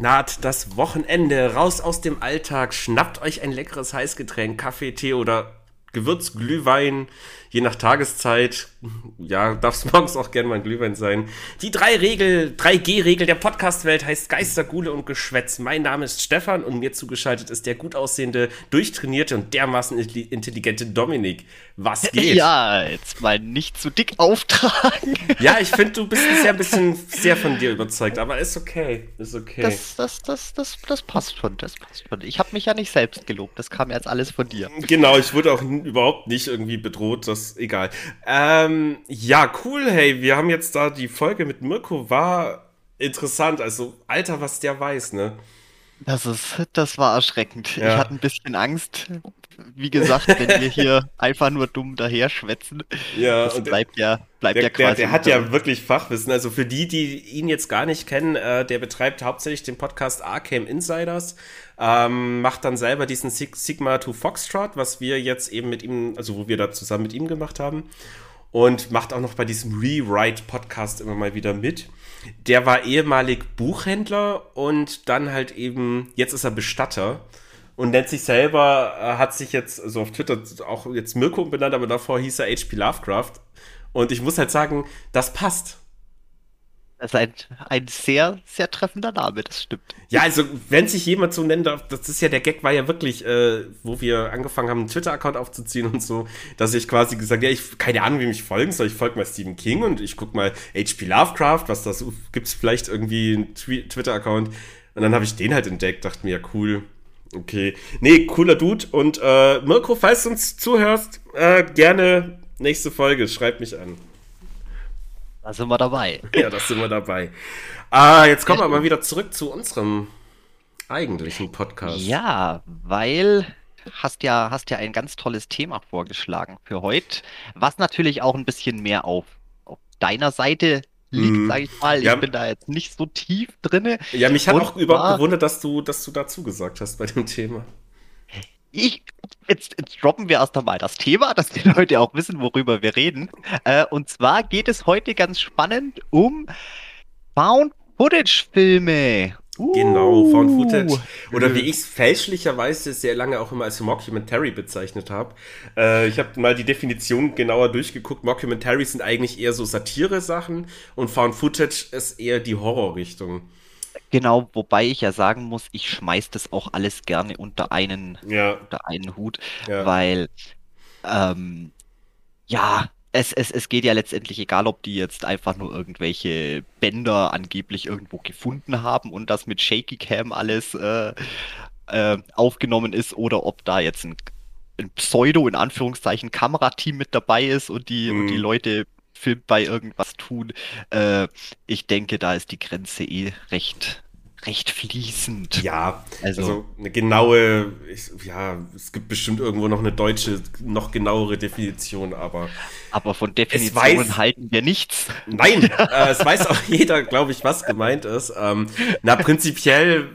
Naht das Wochenende, raus aus dem Alltag, schnappt euch ein leckeres Heißgetränk, Kaffee, Tee oder Gewürzglühwein, je nach Tageszeit. Ja, darf es morgens auch gerne mal ein Glühwein sein. Die drei Regel, 3G-Regel der Podcast-Welt heißt Geister, Gule und Geschwätz. Mein Name ist Stefan und mir zugeschaltet ist der gut aussehende, durchtrainierte und dermaßen intelligente Dominik. Was geht? Ja, jetzt mal nicht zu dick auftragen. Ja, ich finde, du bist bisher ein bisschen sehr von dir überzeugt, aber ist okay. Ist okay. Das, das, das, das, das passt schon, das passt schon. Ich habe mich ja nicht selbst gelobt, das kam jetzt alles von dir. Genau, ich wurde auch überhaupt nicht irgendwie bedroht, das das egal. Ähm, ja, cool, hey, wir haben jetzt da die Folge mit Mirko, war interessant. Also, Alter, was der weiß, ne? Das ist, das war erschreckend. Ja. Ich hatte ein bisschen Angst. Wie gesagt, wenn wir hier einfach nur dumm daher schwätzen, ja, das bleibt ja, bleibt der, ja quasi. Der, der hat ja wirklich Fachwissen. Also für die, die ihn jetzt gar nicht kennen, äh, der betreibt hauptsächlich den Podcast Arcane Insiders, ähm, macht dann selber diesen Sigma to Foxtrot, was wir jetzt eben mit ihm, also wo wir da zusammen mit ihm gemacht haben. Und macht auch noch bei diesem Rewrite-Podcast immer mal wieder mit. Der war ehemalig Buchhändler und dann halt eben, jetzt ist er Bestatter und nennt sich selber, äh, hat sich jetzt so also auf Twitter auch jetzt Mirko benannt, aber davor hieß er HP Lovecraft. Und ich muss halt sagen, das passt. Das ist ein, ein sehr, sehr treffender Name, das stimmt. Ja, also wenn sich jemand so nennen darf, das ist ja, der Gag war ja wirklich, äh, wo wir angefangen haben, einen Twitter-Account aufzuziehen und so, dass ich quasi gesagt, ja, ich keine Ahnung, wie mich folgen soll, ich folge mal Stephen King und ich guck mal HP Lovecraft, was das, gibt's vielleicht irgendwie einen Twitter-Account und dann habe ich den halt entdeckt, dachte mir, ja, cool, okay. Nee, cooler Dude und äh, Mirko, falls du uns zuhörst, äh, gerne nächste Folge, schreib mich an. Da sind wir dabei. Ja, da sind wir dabei. Ah, jetzt kommen wir mal wieder zurück zu unserem eigentlichen Podcast. Ja, weil hast ja, hast ja ein ganz tolles Thema vorgeschlagen für heute, was natürlich auch ein bisschen mehr auf, auf deiner Seite liegt, mm. sage ich mal. Ich ja. bin da jetzt nicht so tief drinne. Ja, mich hat Und auch überhaupt gewundert, dass du, dass du dazu gesagt hast bei dem Thema ich, jetzt, jetzt droppen wir erst einmal das Thema, dass die Leute auch wissen, worüber wir reden. Äh, und zwar geht es heute ganz spannend um Found-Footage-Filme. Uh. Genau, Found Footage. Oder wie ich es fälschlicherweise sehr lange auch immer als Mockumentary bezeichnet habe. Äh, ich habe mal die Definition genauer durchgeguckt. Mockumentaries sind eigentlich eher so Satire-Sachen und Found Footage ist eher die Horrorrichtung. Genau, wobei ich ja sagen muss, ich schmeiß das auch alles gerne unter einen, ja. unter einen Hut, ja. weil ähm, ja, es, es, es geht ja letztendlich, egal ob die jetzt einfach nur irgendwelche Bänder angeblich irgendwo gefunden haben und das mit Shaky Cam alles äh, äh, aufgenommen ist oder ob da jetzt ein, ein Pseudo, in Anführungszeichen, Kamerateam mit dabei ist und die, mhm. und die Leute Film bei irgendwas tun. Äh, ich denke, da ist die Grenze eh recht recht fließend. Ja, also, also eine genaue, ja, es gibt bestimmt irgendwo noch eine deutsche, noch genauere Definition, aber. Aber von Definitionen weiß, halten wir nichts. Nein, äh, es weiß auch jeder, glaube ich, was gemeint ist. Ähm, na, prinzipiell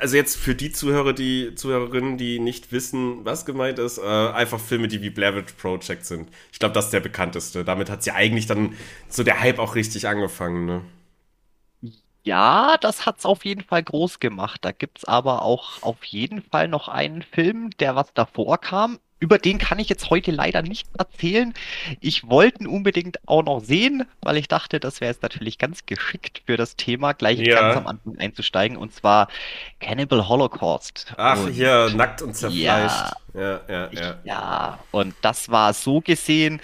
also jetzt für die Zuhörer, die Zuhörerinnen, die nicht wissen, was gemeint ist, äh, einfach Filme, die wie Blair Witch Project sind. Ich glaube, das ist der bekannteste. Damit hat sie eigentlich dann so der Hype auch richtig angefangen, ne? Ja, das hat's auf jeden Fall groß gemacht. Da gibt's aber auch auf jeden Fall noch einen Film, der was davor kam über den kann ich jetzt heute leider nicht erzählen. Ich wollte ihn unbedingt auch noch sehen, weil ich dachte, das wäre jetzt natürlich ganz geschickt für das Thema, gleich ja. ganz am Anfang einzusteigen, und zwar Cannibal Holocaust. Ach, und, hier, nackt und zerfleischt. Ja, ja, ja, ja. Ja, und das war so gesehen,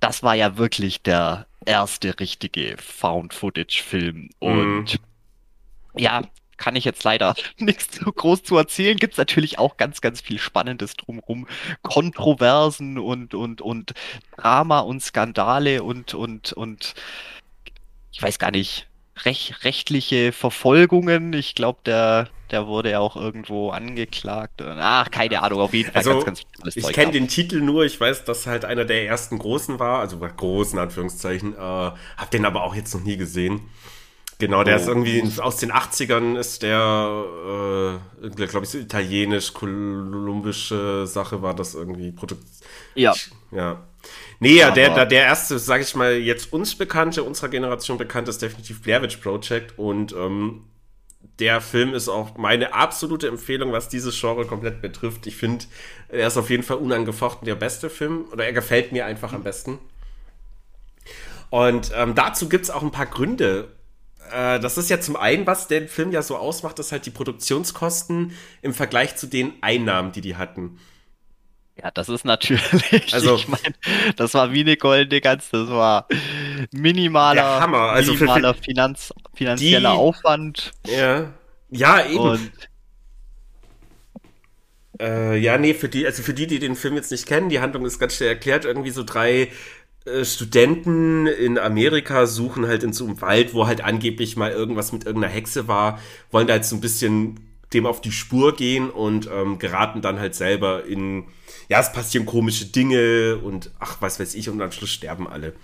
das war ja wirklich der erste richtige Found-Footage-Film. Und mhm. ja, kann ich jetzt leider nichts so groß zu erzählen. Gibt es natürlich auch ganz, ganz viel Spannendes drumherum. Kontroversen und, und, und Drama und Skandale und, und, und ich weiß gar nicht, rech, rechtliche Verfolgungen. Ich glaube, der, der wurde ja auch irgendwo angeklagt. Ach, keine Ahnung, auf jeden Fall also, ganz, ganz Ich kenne den Titel nur, ich weiß, dass halt einer der ersten großen war, also großen Anführungszeichen, äh, hab den aber auch jetzt noch nie gesehen. Genau, der oh. ist irgendwie aus den 80ern ist der, äh, glaube ich, so italienisch-kolumbische Sache war das irgendwie Produkt. Ja. Ja. Nee, ja, der, der, der erste, sage ich mal, jetzt uns bekannte, unserer Generation bekannt ist definitiv Blair Witch Project und ähm, der Film ist auch meine absolute Empfehlung, was dieses Genre komplett betrifft. Ich finde, er ist auf jeden Fall unangefochten der beste Film oder er gefällt mir einfach am besten. Und ähm, dazu gibt es auch ein paar Gründe. Äh, das ist ja zum einen, was den Film ja so ausmacht, ist halt die Produktionskosten im Vergleich zu den Einnahmen, die die hatten. Ja, das ist natürlich. Also, ich meine, das war wie eine goldene Gans, das war minimaler, Hammer. Also minimaler für, für Finanz, finanzieller die, Aufwand. Ja. Ja, eben. Und, äh, ja, nee, für die, also für die, die den Film jetzt nicht kennen, die Handlung ist ganz schnell erklärt. Irgendwie so drei Studenten in Amerika suchen halt in so einem Wald, wo halt angeblich mal irgendwas mit irgendeiner Hexe war, wollen da jetzt so ein bisschen dem auf die Spur gehen und ähm, geraten dann halt selber in ja, es passieren komische Dinge und ach, was weiß ich, und am Schluss sterben alle.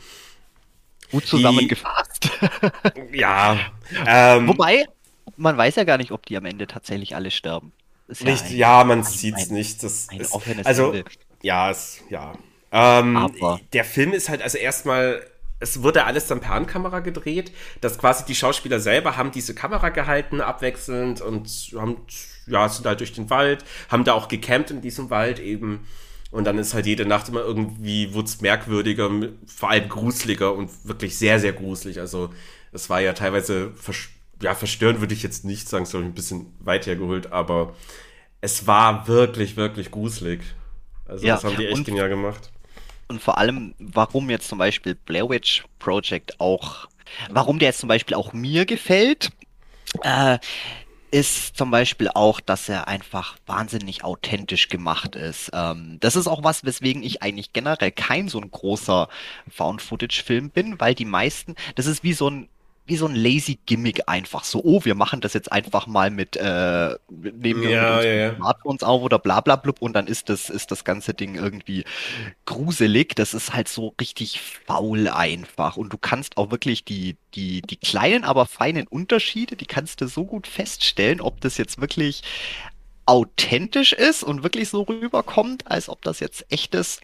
Gut zusammengefasst. Die, ja. Ähm, Wobei, man weiß ja gar nicht, ob die am Ende tatsächlich alle sterben. Ja nicht, ein, ja, man sieht es nicht. Das ist, also, Ende. ja, es, ja. Ähm, Aber. Der Film ist halt also erstmal es wurde alles dann per Handkamera gedreht, dass quasi die Schauspieler selber haben diese Kamera gehalten, abwechselnd und haben ja, sind halt durch den Wald, haben da auch gecampt in diesem Wald eben. Und dann ist halt jede Nacht immer irgendwie, wurde es merkwürdiger, vor allem gruseliger und wirklich sehr, sehr gruselig. Also es war ja teilweise, ja, verstörend würde ich jetzt nicht sagen, es habe ich ein bisschen weit hergeholt, aber es war wirklich, wirklich gruselig. Also ja, das haben die echt genial gemacht. Und vor allem, warum jetzt zum Beispiel Blair Witch Project auch, warum der jetzt zum Beispiel auch mir gefällt, äh, ist zum Beispiel auch, dass er einfach wahnsinnig authentisch gemacht ist. Ähm, das ist auch was, weswegen ich eigentlich generell kein so ein großer Found-Footage-Film bin, weil die meisten, das ist wie so ein wie so ein lazy Gimmick einfach so, oh, wir machen das jetzt einfach mal mit, äh, nehmen wir ja, mit ja, ja. Smartphones auf oder bla bla blub und dann ist das, ist das ganze Ding irgendwie gruselig. Das ist halt so richtig faul einfach. Und du kannst auch wirklich die, die, die kleinen, aber feinen Unterschiede, die kannst du so gut feststellen, ob das jetzt wirklich authentisch ist und wirklich so rüberkommt, als ob das jetzt echtes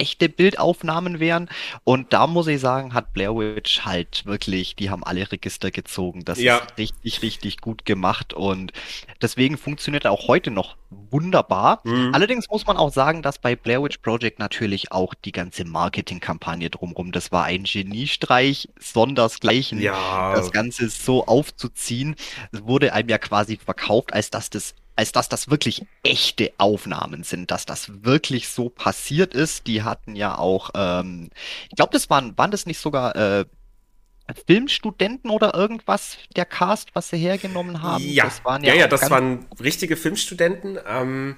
echte Bildaufnahmen wären. Und da muss ich sagen, hat Blair Witch halt wirklich, die haben alle Register gezogen. Das ja. ist richtig, richtig gut gemacht und deswegen funktioniert er auch heute noch wunderbar. Mhm. Allerdings muss man auch sagen, dass bei Blair Witch Project natürlich auch die ganze Marketingkampagne drumherum, das war ein Geniestreich, sondersgleichen, ja. das Ganze so aufzuziehen, wurde einem ja quasi verkauft, als dass das als dass das wirklich echte Aufnahmen sind, dass das wirklich so passiert ist. Die hatten ja auch, ähm, ich glaube, das waren, waren das nicht sogar äh, Filmstudenten oder irgendwas, der Cast, was sie hergenommen haben? Ja, das waren ja, ja, ja das waren richtige Filmstudenten. Ähm,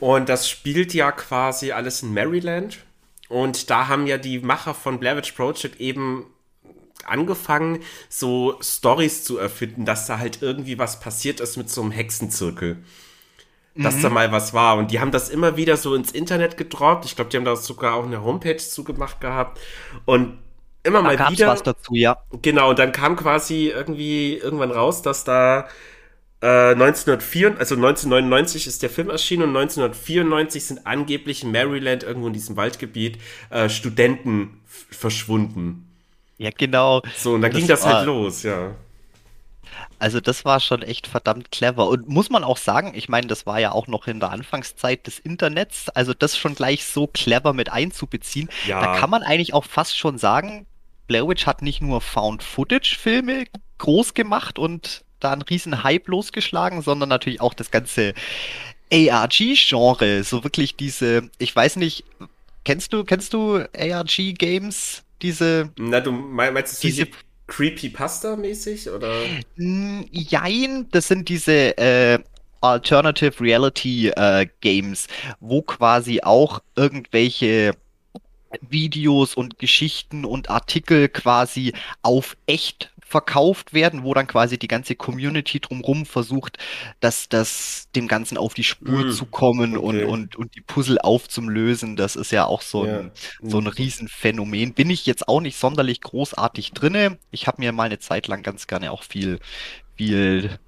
und das spielt ja quasi alles in Maryland. Und da haben ja die Macher von Blair Witch Project eben angefangen, so Stories zu erfinden, dass da halt irgendwie was passiert ist mit so einem Hexenzirkel. Dass mhm. da mal was war. Und die haben das immer wieder so ins Internet gedroppt. Ich glaube, die haben da sogar auch eine Homepage zugemacht gehabt. Und immer da mal wieder. was dazu, ja. Genau, und dann kam quasi irgendwie irgendwann raus, dass da äh, 1904, also 1999 ist der Film erschienen und 1994 sind angeblich in Maryland, irgendwo in diesem Waldgebiet, äh, Studenten verschwunden. Ja, genau. So, und dann das ging das halt war, halt los, ja. Also das war schon echt verdammt clever. Und muss man auch sagen, ich meine, das war ja auch noch in der Anfangszeit des Internets, also das schon gleich so clever mit einzubeziehen. Ja. Da kann man eigentlich auch fast schon sagen, Blair Witch hat nicht nur Found-Footage-Filme groß gemacht und da einen riesen Hype losgeschlagen, sondern natürlich auch das ganze ARG-Genre. So wirklich diese, ich weiß nicht, kennst du, kennst du ARG-Games? Diese. Na, du meinst du diese Creepypasta-mäßig oder? Jein, das sind diese äh, Alternative Reality äh, Games, wo quasi auch irgendwelche Videos und Geschichten und Artikel quasi auf echt verkauft werden, wo dann quasi die ganze Community drumherum versucht, dass das dem Ganzen auf die Spur mm, zu kommen okay. und, und, und die Puzzle aufzulösen. Das ist ja auch so ein, ja. so ein Riesenphänomen. Bin ich jetzt auch nicht sonderlich großartig drinne. Ich habe mir mal eine Zeit lang ganz gerne auch viel, viel,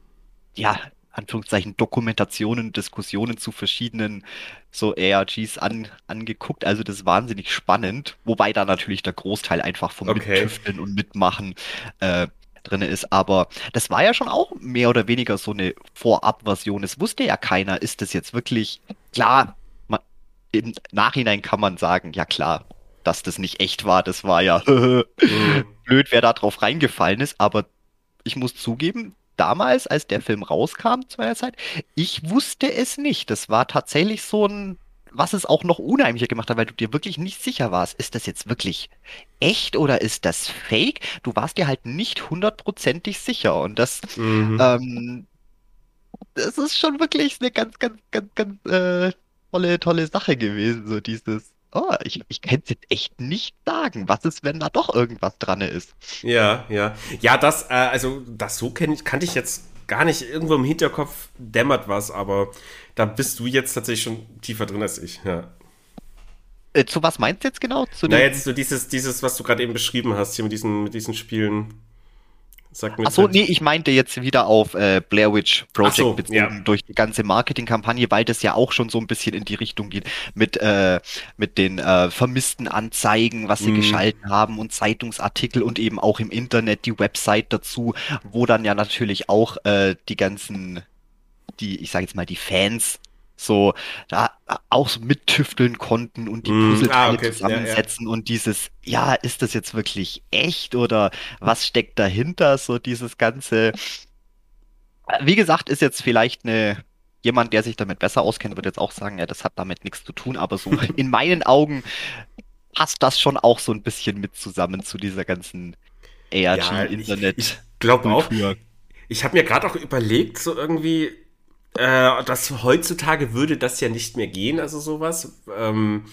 ja, Anführungszeichen Dokumentationen, Diskussionen zu verschiedenen so ARGs an, angeguckt. Also das ist wahnsinnig spannend, wobei da natürlich der Großteil einfach vom okay. Mittüfteln und Mitmachen äh, drin ist. Aber das war ja schon auch mehr oder weniger so eine Vorabversion. Es wusste ja keiner, ist das jetzt wirklich klar. Man, Im Nachhinein kann man sagen, ja klar, dass das nicht echt war. Das war ja mhm. blöd, wer da drauf reingefallen ist. Aber ich muss zugeben, damals, als der Film rauskam zu meiner Zeit, ich wusste es nicht. Das war tatsächlich so ein was es auch noch unheimlicher gemacht hat, weil du dir wirklich nicht sicher warst, ist das jetzt wirklich echt oder ist das fake? Du warst dir halt nicht hundertprozentig sicher und das, mhm. ähm, das ist schon wirklich eine ganz, ganz, ganz, ganz äh, tolle, tolle Sache gewesen, so dieses. Oh, ich, ich kann es jetzt echt nicht sagen. Was ist, wenn da doch irgendwas dran ist? Ja, ja. Ja, das, äh, also, das so kenn, kannte ich jetzt gar nicht. Irgendwo im Hinterkopf dämmert was, aber da bist du jetzt tatsächlich schon tiefer drin als ich, ja. Äh, zu was meinst du jetzt genau? Zu Na, jetzt so dieses, dieses, was du gerade eben beschrieben hast, hier mit diesen, mit diesen Spielen. Sag mir Ach so, nee, ich meinte jetzt wieder auf äh, Blair Witch Project so, bezogen ja. durch die ganze Marketingkampagne, weil das ja auch schon so ein bisschen in die Richtung geht mit äh, mit den äh, vermissten Anzeigen, was sie mm. geschalten haben und Zeitungsartikel und eben auch im Internet die Website dazu, wo dann ja natürlich auch äh, die ganzen die, ich sage jetzt mal, die Fans so da auch so mittüfteln konnten und die mm, Puzzleteile ah, okay. zusammensetzen ja, ja. und dieses, ja, ist das jetzt wirklich echt oder was steckt dahinter? So dieses ganze, wie gesagt, ist jetzt vielleicht eine, jemand, der sich damit besser auskennt, wird jetzt auch sagen, ja, das hat damit nichts zu tun, aber so in meinen Augen passt das schon auch so ein bisschen mit zusammen zu dieser ganzen ARG-Internet. Ja, ich, ich glaube auch. Ich habe mir gerade auch überlegt, so irgendwie, äh, das heutzutage würde das ja nicht mehr gehen, also sowas. Ähm,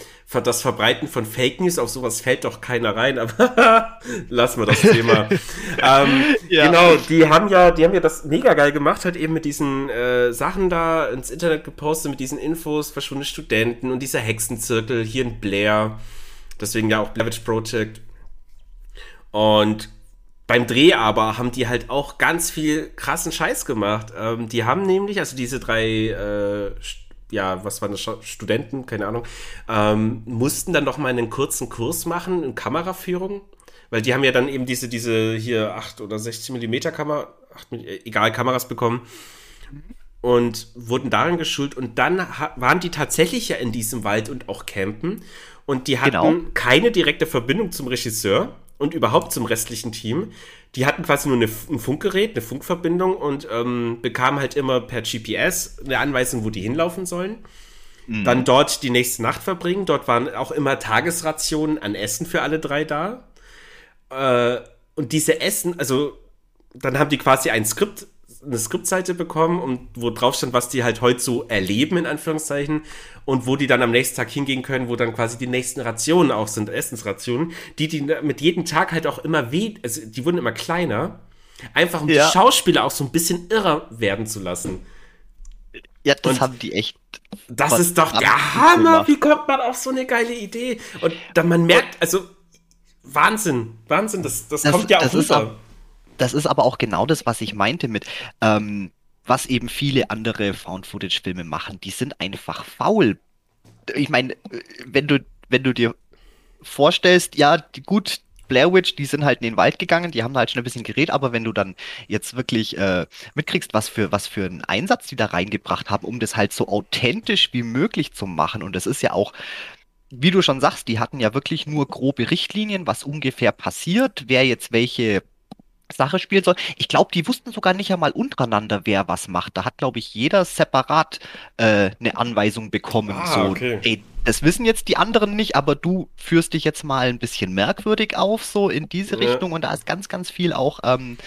das Verbreiten von Fake News, auf sowas fällt doch keiner rein, aber lassen wir das Thema. ähm, ja. Genau, die haben ja, die haben ja das mega geil gemacht, halt eben mit diesen äh, Sachen da ins Internet gepostet, mit diesen Infos, verschwundene Studenten und dieser Hexenzirkel hier in Blair. Deswegen ja auch Blair Witch Project. Und beim Dreh aber haben die halt auch ganz viel krassen Scheiß gemacht. Ähm, die haben nämlich, also diese drei, äh, ja, was waren das, Studenten, keine Ahnung, ähm, mussten dann noch mal einen kurzen Kurs machen in Kameraführung, weil die haben ja dann eben diese, diese hier 8 oder 60 Millimeter Kamera, 8, egal, Kameras bekommen und wurden darin geschult und dann waren die tatsächlich ja in diesem Wald und auch campen und die hatten genau. keine direkte Verbindung zum Regisseur und überhaupt zum restlichen Team. Die hatten quasi nur eine, ein Funkgerät, eine Funkverbindung und ähm, bekamen halt immer per GPS eine Anweisung, wo die hinlaufen sollen. Mhm. Dann dort die nächste Nacht verbringen. Dort waren auch immer Tagesrationen an Essen für alle drei da. Äh, und diese Essen, also dann haben die quasi ein Skript eine Skriptseite bekommen und wo drauf stand, was die halt heute so erleben, in Anführungszeichen, und wo die dann am nächsten Tag hingehen können, wo dann quasi die nächsten Rationen auch sind, Essensrationen, die die mit jedem Tag halt auch immer weh, also die wurden immer kleiner, einfach um ja. die Schauspieler auch so ein bisschen irrer werden zu lassen. Ja, das und haben die echt. Das ist doch der Hammer! Wie kommt man auf so eine geile Idee? Und dann man merkt, also Wahnsinn, Wahnsinn, das, das, das kommt ja auch das rüber das ist aber auch genau das, was ich meinte mit, ähm, was eben viele andere Found-Footage-Filme machen. Die sind einfach faul. Ich meine, wenn du, wenn du dir vorstellst, ja, die, gut, Blair Witch, die sind halt in den Wald gegangen, die haben halt schon ein bisschen geredet, aber wenn du dann jetzt wirklich äh, mitkriegst, was für was für einen Einsatz die da reingebracht haben, um das halt so authentisch wie möglich zu machen, und das ist ja auch, wie du schon sagst, die hatten ja wirklich nur grobe Richtlinien, was ungefähr passiert, wer jetzt welche Sache spielen soll. Ich glaube, die wussten sogar nicht einmal untereinander, wer was macht. Da hat, glaube ich, jeder separat äh, eine Anweisung bekommen. Ah, so, okay. ey, das wissen jetzt die anderen nicht, aber du führst dich jetzt mal ein bisschen merkwürdig auf, so in diese ja. Richtung. Und da ist ganz, ganz viel auch ähm,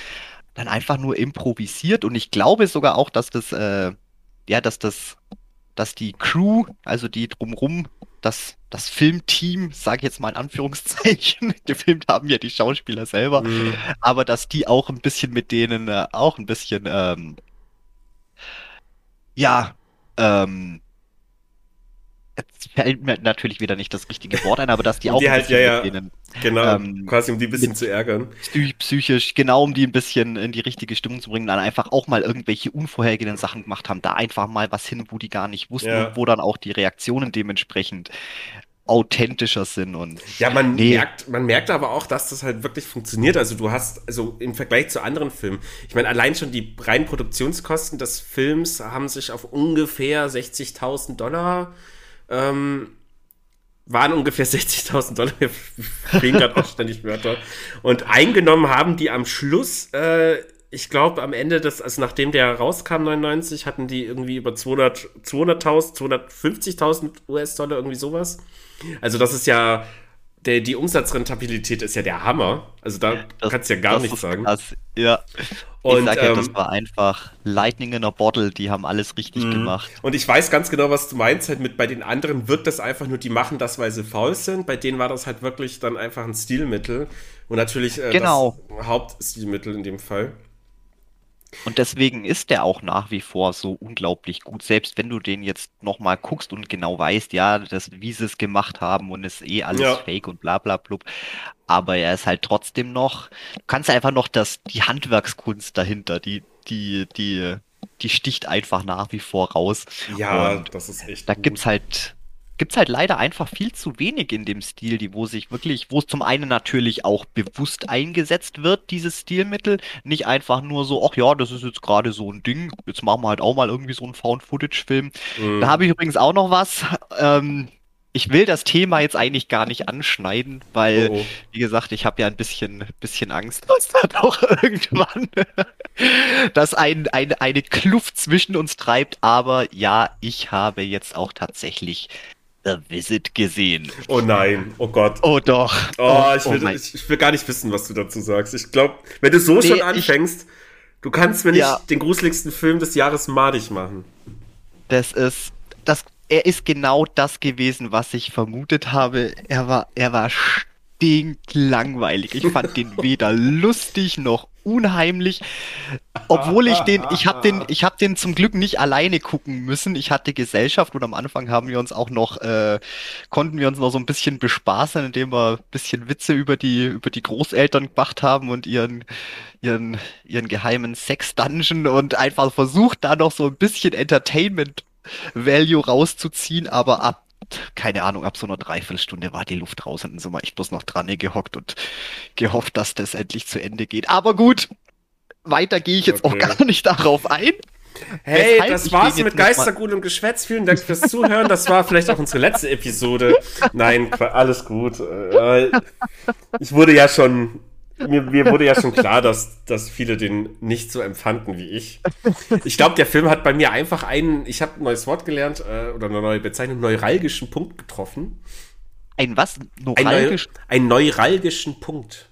dann einfach nur improvisiert. Und ich glaube sogar auch, dass das, äh, ja, dass das, dass die Crew, also die drumrum das, das Filmteam, sage ich jetzt mal in Anführungszeichen, gefilmt haben ja die Schauspieler selber, mhm. aber dass die auch ein bisschen mit denen äh, auch ein bisschen, ähm, ja, ähm, jetzt fällt mir natürlich wieder nicht das richtige Wort ein, aber dass die auch die halt, ja, ja, denen, genau, ähm, quasi um die ein bisschen zu ärgern. Psychisch, genau, um die ein bisschen in die richtige Stimmung zu bringen, dann einfach auch mal irgendwelche unvorhergehenden Sachen gemacht haben, da einfach mal was hin, wo die gar nicht wussten, ja. wo dann auch die Reaktionen dementsprechend authentischer sind und ja man nee. merkt man merkt aber auch dass das halt wirklich funktioniert also du hast also im Vergleich zu anderen Filmen ich meine allein schon die reinen Produktionskosten des Films haben sich auf ungefähr 60.000 Dollar ähm, waren ungefähr 60.000 Dollar wir fehlen gerade auch ständig Wörter und eingenommen haben die am Schluss äh, ich glaube, am Ende des, also nachdem der rauskam, 99, hatten die irgendwie über 200, 200.000, 250.000 US-Dollar, irgendwie sowas. Also, das ist ja, der, die Umsatzrentabilität ist ja der Hammer. Also, da das, kannst du ja gar nichts sagen. Krass. Ja. Und, ich sag ja, ähm, das war einfach Lightning in a Bottle, die haben alles richtig mh. gemacht. Und ich weiß ganz genau, was du meinst. Halt mit bei den anderen wirkt das einfach nur, die machen das, weil sie faul sind. Bei denen war das halt wirklich dann einfach ein Stilmittel. Und natürlich äh, genau. das Hauptstilmittel in dem Fall. Und deswegen ist der auch nach wie vor so unglaublich gut, selbst wenn du den jetzt nochmal guckst und genau weißt, ja, das, wie sie es gemacht haben und ist eh alles ja. fake und bla bla blub. Aber er ist halt trotzdem noch, du kannst einfach noch das, die Handwerkskunst dahinter, die, die, die, die sticht einfach nach wie vor raus. Ja, und das ist echt. Da gut. gibt's halt gibt es halt leider einfach viel zu wenig in dem Stil, die, wo sich wirklich, wo es zum einen natürlich auch bewusst eingesetzt wird, dieses Stilmittel. Nicht einfach nur so, ach ja, das ist jetzt gerade so ein Ding, jetzt machen wir halt auch mal irgendwie so einen Found-Footage-Film. Mhm. Da habe ich übrigens auch noch was. Ähm, ich will das Thema jetzt eigentlich gar nicht anschneiden, weil, oh, wie gesagt, ich habe ja ein bisschen, bisschen Angst, dass da doch irgendwann dass ein, ein, eine Kluft zwischen uns treibt. Aber ja, ich habe jetzt auch tatsächlich The Visit gesehen. Oh nein, oh Gott. Oh doch. Oh, oh ich, will, oh ich, ich, will gar nicht wissen, was du dazu sagst. Ich glaube, wenn du so nee, schon anfängst, ich, du kannst mir nicht ja. den gruseligsten Film des Jahres madig machen. Das ist, das, er ist genau das gewesen, was ich vermutet habe. Er war, er war stinklangweilig. Ich fand den weder lustig noch unheimlich. Obwohl ich den, ich habe den, ich habe den zum Glück nicht alleine gucken müssen. Ich hatte Gesellschaft und am Anfang haben wir uns auch noch, äh, konnten wir uns noch so ein bisschen bespaßen, indem wir ein bisschen Witze über die, über die Großeltern gemacht haben und ihren, ihren, ihren geheimen Sex-Dungeon und einfach versucht, da noch so ein bisschen Entertainment Value rauszuziehen, aber ab keine Ahnung, ab so einer Dreiviertelstunde war die Luft raus und dann sind wir echt bloß noch dran gehockt und gehofft, dass das endlich zu Ende geht. Aber gut, weiter gehe ich jetzt okay. auch gar nicht darauf ein. Hey, Weshalb das war's mit Geistergut und Geschwätz. Vielen Dank fürs Zuhören. Das war vielleicht auch unsere letzte Episode. Nein, alles gut. Äh, ich wurde ja schon mir, mir wurde ja schon klar, dass, dass viele den nicht so empfanden wie ich. Ich glaube, der Film hat bei mir einfach einen, ich habe ein neues Wort gelernt äh, oder eine neue Bezeichnung, neuralgischen Punkt getroffen. Ein was? Neuralgisch? Ein, Neu einen neuralgischen Punkt.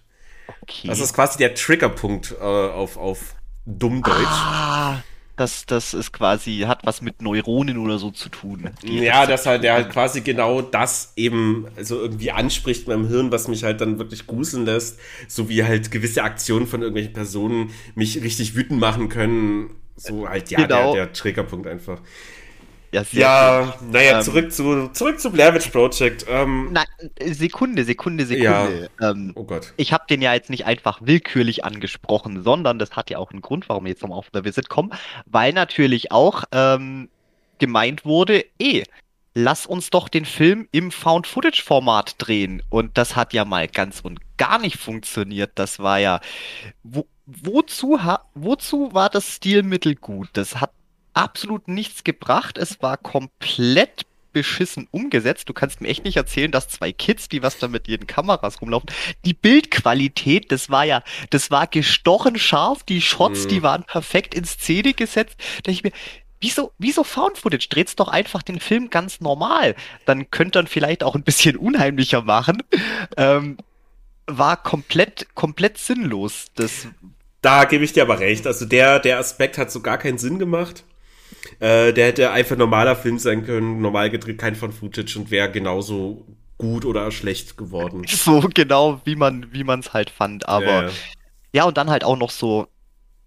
Okay. Das ist quasi der Triggerpunkt äh, auf, auf Dummdeutsch. Ah, das, das ist quasi, hat was mit Neuronen oder so zu tun. Ja, dass halt, der halt quasi genau das eben so irgendwie anspricht in meinem Hirn, was mich halt dann wirklich gruseln lässt, so wie halt gewisse Aktionen von irgendwelchen Personen mich richtig wütend machen können. So halt, ja, genau. der, der Triggerpunkt einfach. Ja, ja naja, ähm, zurück, zu, zurück zu Blair Witch Project. Ähm, na, Sekunde, Sekunde, Sekunde. Ja. Ähm, oh Gott. Ich habe den ja jetzt nicht einfach willkürlich angesprochen, sondern das hat ja auch einen Grund, warum wir jetzt nochmal auf der Visit kommen, weil natürlich auch ähm, gemeint wurde, eh, lass uns doch den Film im Found-Footage-Format drehen. Und das hat ja mal ganz und gar nicht funktioniert. Das war ja. Wo, wozu, wozu war das Stilmittel gut? Das hat absolut nichts gebracht. Es war komplett beschissen umgesetzt. Du kannst mir echt nicht erzählen, dass zwei Kids, die was da mit ihren Kameras rumlaufen, die Bildqualität, das war ja, das war gestochen scharf, die Shots, mhm. die waren perfekt in Szene gesetzt. Da ich mir, wieso, wieso Found Footage? Dreht's doch einfach den Film ganz normal. Dann könnt ihr vielleicht auch ein bisschen unheimlicher machen. Ähm, war komplett, komplett sinnlos. Das da gebe ich dir aber recht. Also der, der Aspekt hat so gar keinen Sinn gemacht. Äh, der hätte einfach normaler Film sein können, normal gedreht, kein von Footage und wäre genauso gut oder schlecht geworden. So genau, wie man wie man es halt fand. Aber ja, ja. ja, und dann halt auch noch so,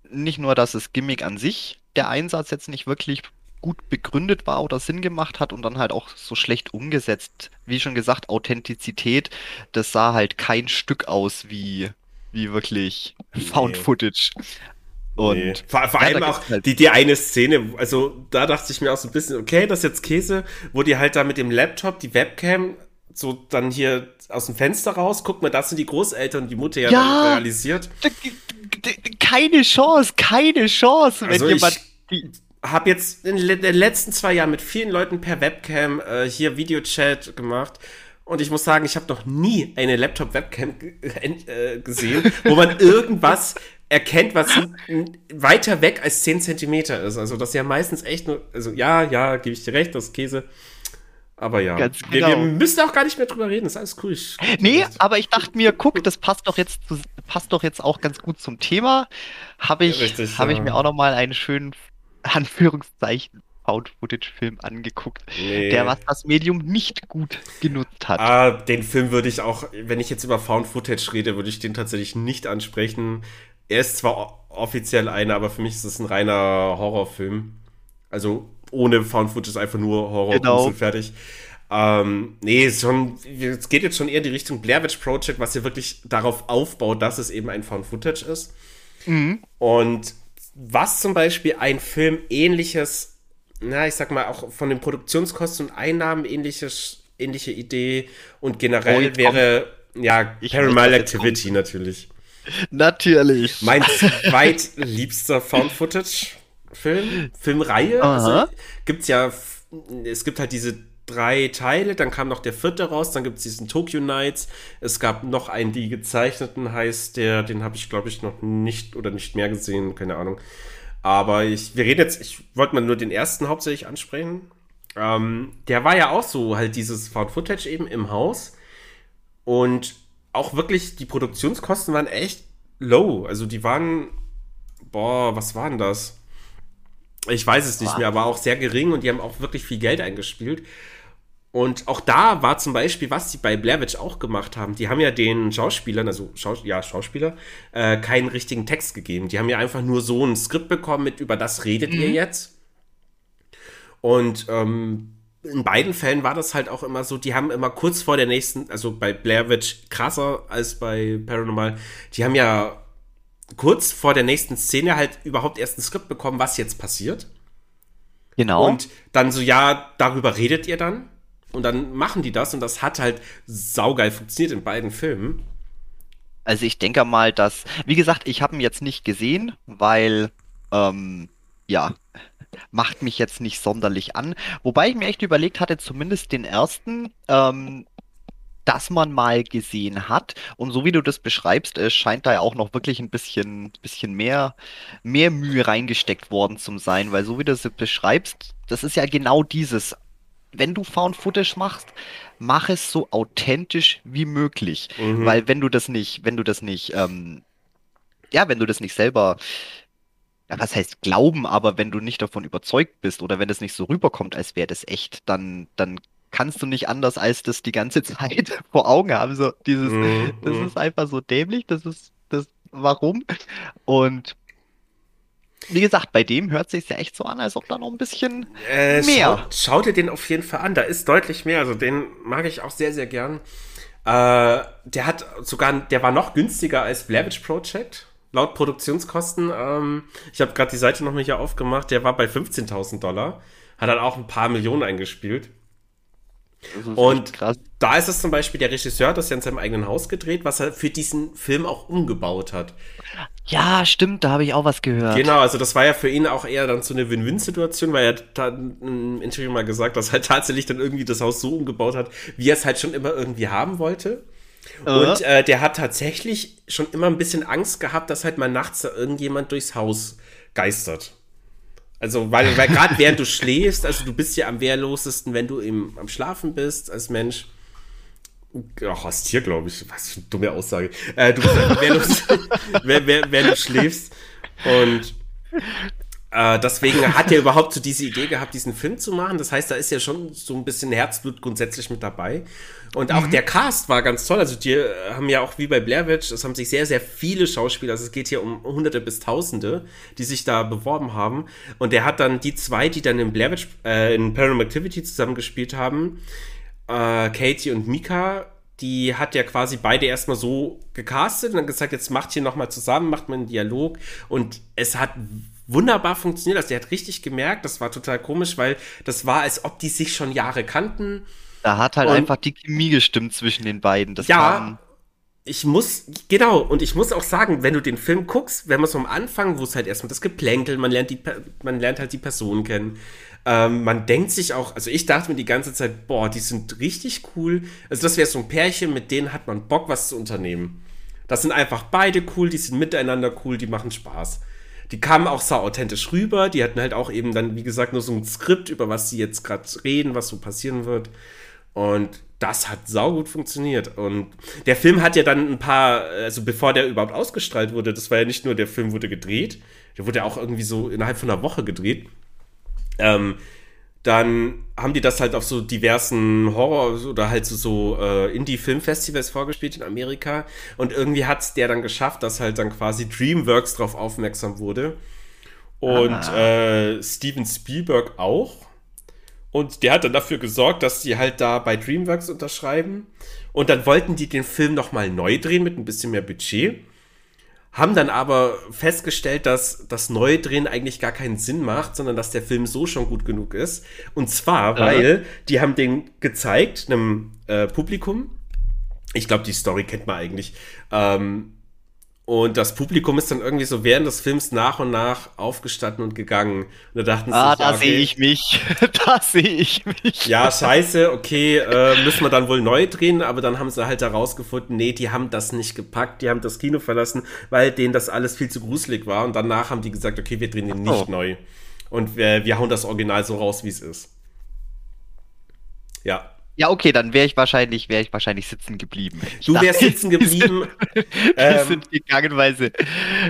nicht nur, dass das Gimmick an sich, der Einsatz jetzt nicht wirklich gut begründet war oder Sinn gemacht hat und dann halt auch so schlecht umgesetzt. Wie schon gesagt, Authentizität, das sah halt kein Stück aus wie, wie wirklich Found Footage. Und nee. vor, vor ja, allem auch halt die, die eine Szene, also da dachte ich mir auch so ein bisschen, okay, das ist jetzt Käse, wo die halt da mit dem Laptop die Webcam so dann hier aus dem Fenster raus, guck mal, das sind die Großeltern, die Mutter ja, ja realisiert. Keine Chance, keine Chance, wenn also jemand. Ich habe jetzt in den letzten zwei Jahren mit vielen Leuten per Webcam äh, hier Videochat gemacht. Und ich muss sagen, ich habe noch nie eine Laptop-Webcam äh, gesehen, wo man irgendwas erkennt, was weiter weg als 10 Zentimeter ist. Also das ist ja meistens echt nur, also ja, ja, gebe ich dir recht, das ist Käse. Aber ja, Ganz genau. wir, wir, genau. müssen auch gar nicht mehr drüber reden, das ist alles cool. Ich, nee, aber ich dachte mir, guck, das passt doch jetzt, passt doch jetzt auch ganz gut zum Thema. Habe ich, ja, hab ja. ich mir auch noch mal einen schönen Anführungszeichen Found-Footage-Film angeguckt, nee. der was das Medium nicht gut genutzt hat. Ah, den Film würde ich auch, wenn ich jetzt über Found-Footage rede, würde ich den tatsächlich nicht ansprechen. Er ist zwar offiziell einer, aber für mich ist es ein reiner Horrorfilm. Also ohne Found-Footage, einfach nur Horror genau. und fertig. Ähm, nee, es, schon, es geht jetzt schon eher in die Richtung Blair Witch Project, was ja wirklich darauf aufbaut, dass es eben ein Found-Footage ist. Mhm. Und was zum Beispiel ein Film ähnliches na, ich sag mal, auch von den Produktionskosten und Einnahmen ähnliches, ähnliche Idee und generell oh, wäre, ja, Paranormal Activity natürlich. Natürlich. Mein zweitliebster Found-Footage-Film, Filmreihe. Also, gibt's ja, es gibt halt diese drei Teile, dann kam noch der vierte raus, dann gibt es diesen Tokyo Nights, es gab noch einen, die gezeichneten heißt der, den habe ich glaube ich noch nicht oder nicht mehr gesehen, keine Ahnung. Aber ich, wir reden jetzt, ich wollte mal nur den ersten hauptsächlich ansprechen. Ähm, der war ja auch so, halt dieses Found Footage eben im Haus. Und auch wirklich, die Produktionskosten waren echt low. Also die waren, boah, was waren das? Ich weiß es nicht mehr, aber auch sehr gering und die haben auch wirklich viel Geld eingespielt. Und auch da war zum Beispiel, was die bei Blair Witch auch gemacht haben, die haben ja den Schauspielern, also Schaus ja, Schauspieler, äh, keinen richtigen Text gegeben. Die haben ja einfach nur so ein Skript bekommen mit, über das redet mhm. ihr jetzt. Und ähm, in beiden Fällen war das halt auch immer so, die haben immer kurz vor der nächsten, also bei Blair Witch krasser als bei Paranormal, die haben ja kurz vor der nächsten Szene halt überhaupt erst ein Skript bekommen, was jetzt passiert. Genau. Und dann so, ja, darüber redet ihr dann. Und dann machen die das und das hat halt saugeil funktioniert in beiden Filmen. Also ich denke mal, dass, wie gesagt, ich habe ihn jetzt nicht gesehen, weil, ähm, ja, macht mich jetzt nicht sonderlich an. Wobei ich mir echt überlegt hatte, zumindest den ersten, ähm, dass man mal gesehen hat. Und so wie du das beschreibst, es scheint da ja auch noch wirklich ein bisschen, bisschen mehr, mehr Mühe reingesteckt worden zu sein, weil so wie du das beschreibst, das ist ja genau dieses wenn du Found Footage machst, mach es so authentisch wie möglich. Mhm. Weil wenn du das nicht, wenn du das nicht, ähm, ja, wenn du das nicht selber, ja, was heißt glauben, aber wenn du nicht davon überzeugt bist oder wenn es nicht so rüberkommt, als wäre das echt, dann, dann kannst du nicht anders als das die ganze Zeit vor Augen haben. So dieses, mhm. das ist einfach so dämlich, das ist, das, warum? Und wie gesagt, bei dem hört sich ja echt so an, als ob da noch ein bisschen äh, mehr. Schau, schau, dir den auf jeden Fall an, da ist deutlich mehr. Also den mag ich auch sehr, sehr gern. Äh, der hat sogar, der war noch günstiger als Blair Project. Laut Produktionskosten. Ähm, ich habe gerade die Seite noch mal hier aufgemacht. Der war bei 15.000 Dollar. Hat dann auch ein paar Millionen eingespielt. Und da ist es zum Beispiel der Regisseur, das ja in seinem eigenen Haus gedreht, was er für diesen Film auch umgebaut hat. Ja, stimmt, da habe ich auch was gehört. Genau, also das war ja für ihn auch eher dann so eine Win-Win-Situation, weil er dann im Interview mal gesagt, dass er tatsächlich dann irgendwie das Haus so umgebaut hat, wie er es halt schon immer irgendwie haben wollte. Und äh, der hat tatsächlich schon immer ein bisschen Angst gehabt, dass halt mal nachts da irgendjemand durchs Haus geistert. Also, weil, weil gerade während du schläfst, also du bist ja am wehrlosesten, wenn du im, am Schlafen bist als Mensch. Ach, hast hier, glaube ich. Was für eine dumme Aussage. Äh, du bist einfach wehrlos, während du schläfst. Und äh, deswegen hat er überhaupt so diese Idee gehabt, diesen Film zu machen. Das heißt, da ist ja schon so ein bisschen Herzblut grundsätzlich mit dabei. Und auch mhm. der Cast war ganz toll. Also die haben ja auch wie bei Blair Witch, es haben sich sehr, sehr viele Schauspieler, also es geht hier um Hunderte bis Tausende, die sich da beworben haben. Und der hat dann die zwei, die dann in Blair Witch, äh, in Paranormal Activity zusammengespielt haben, äh, Katie und Mika, die hat ja quasi beide erstmal so gecastet und dann gesagt, jetzt macht hier nochmal zusammen, macht man einen Dialog. Und es hat wunderbar funktioniert. Also der hat richtig gemerkt, das war total komisch, weil das war, als ob die sich schon Jahre kannten. Da hat halt und, einfach die Chemie gestimmt zwischen den beiden. Das ja, ich muss, genau, und ich muss auch sagen, wenn du den Film guckst, wenn man so am Anfang, wo es halt erstmal das Geplänkel, man lernt, die, man lernt halt die Person kennen. Ähm, man denkt sich auch, also ich dachte mir die ganze Zeit, boah, die sind richtig cool. Also das wäre so ein Pärchen, mit denen hat man Bock, was zu unternehmen. Das sind einfach beide cool, die sind miteinander cool, die machen Spaß. Die kamen auch so authentisch rüber, die hatten halt auch eben dann, wie gesagt, nur so ein Skript, über was sie jetzt gerade reden, was so passieren wird. Und das hat saugut funktioniert. Und der Film hat ja dann ein paar, also bevor der überhaupt ausgestrahlt wurde, das war ja nicht nur, der Film wurde gedreht, der wurde ja auch irgendwie so innerhalb von einer Woche gedreht. Ähm, dann haben die das halt auf so diversen Horror- oder halt so, so äh, Indie-Filmfestivals vorgespielt in Amerika. Und irgendwie hat es der dann geschafft, dass halt dann quasi DreamWorks drauf aufmerksam wurde. Und ah. äh, Steven Spielberg auch. Und der hat dann dafür gesorgt, dass die halt da bei DreamWorks unterschreiben. Und dann wollten die den Film nochmal neu drehen mit ein bisschen mehr Budget. Haben dann aber festgestellt, dass das Neudrehen eigentlich gar keinen Sinn macht, sondern dass der Film so schon gut genug ist. Und zwar, weil die haben den gezeigt, einem äh, Publikum. Ich glaube, die Story kennt man eigentlich. Ähm, und das Publikum ist dann irgendwie so während des Films nach und nach aufgestanden und gegangen. Und da dachten sie, ah, da okay, sehe ich mich. da sehe ich mich. Ja, scheiße, okay, äh, müssen wir dann wohl neu drehen, aber dann haben sie halt herausgefunden, nee, die haben das nicht gepackt, die haben das Kino verlassen, weil denen das alles viel zu gruselig war. Und danach haben die gesagt, okay, wir drehen den nicht oh. neu. Und wir, wir hauen das Original so raus, wie es ist. Ja. Ja, okay, dann wäre ich wahrscheinlich, wäre ich wahrscheinlich sitzen geblieben. Ich du wärst sitzen geblieben. Die sind, ähm, sind gegangen, weil sie,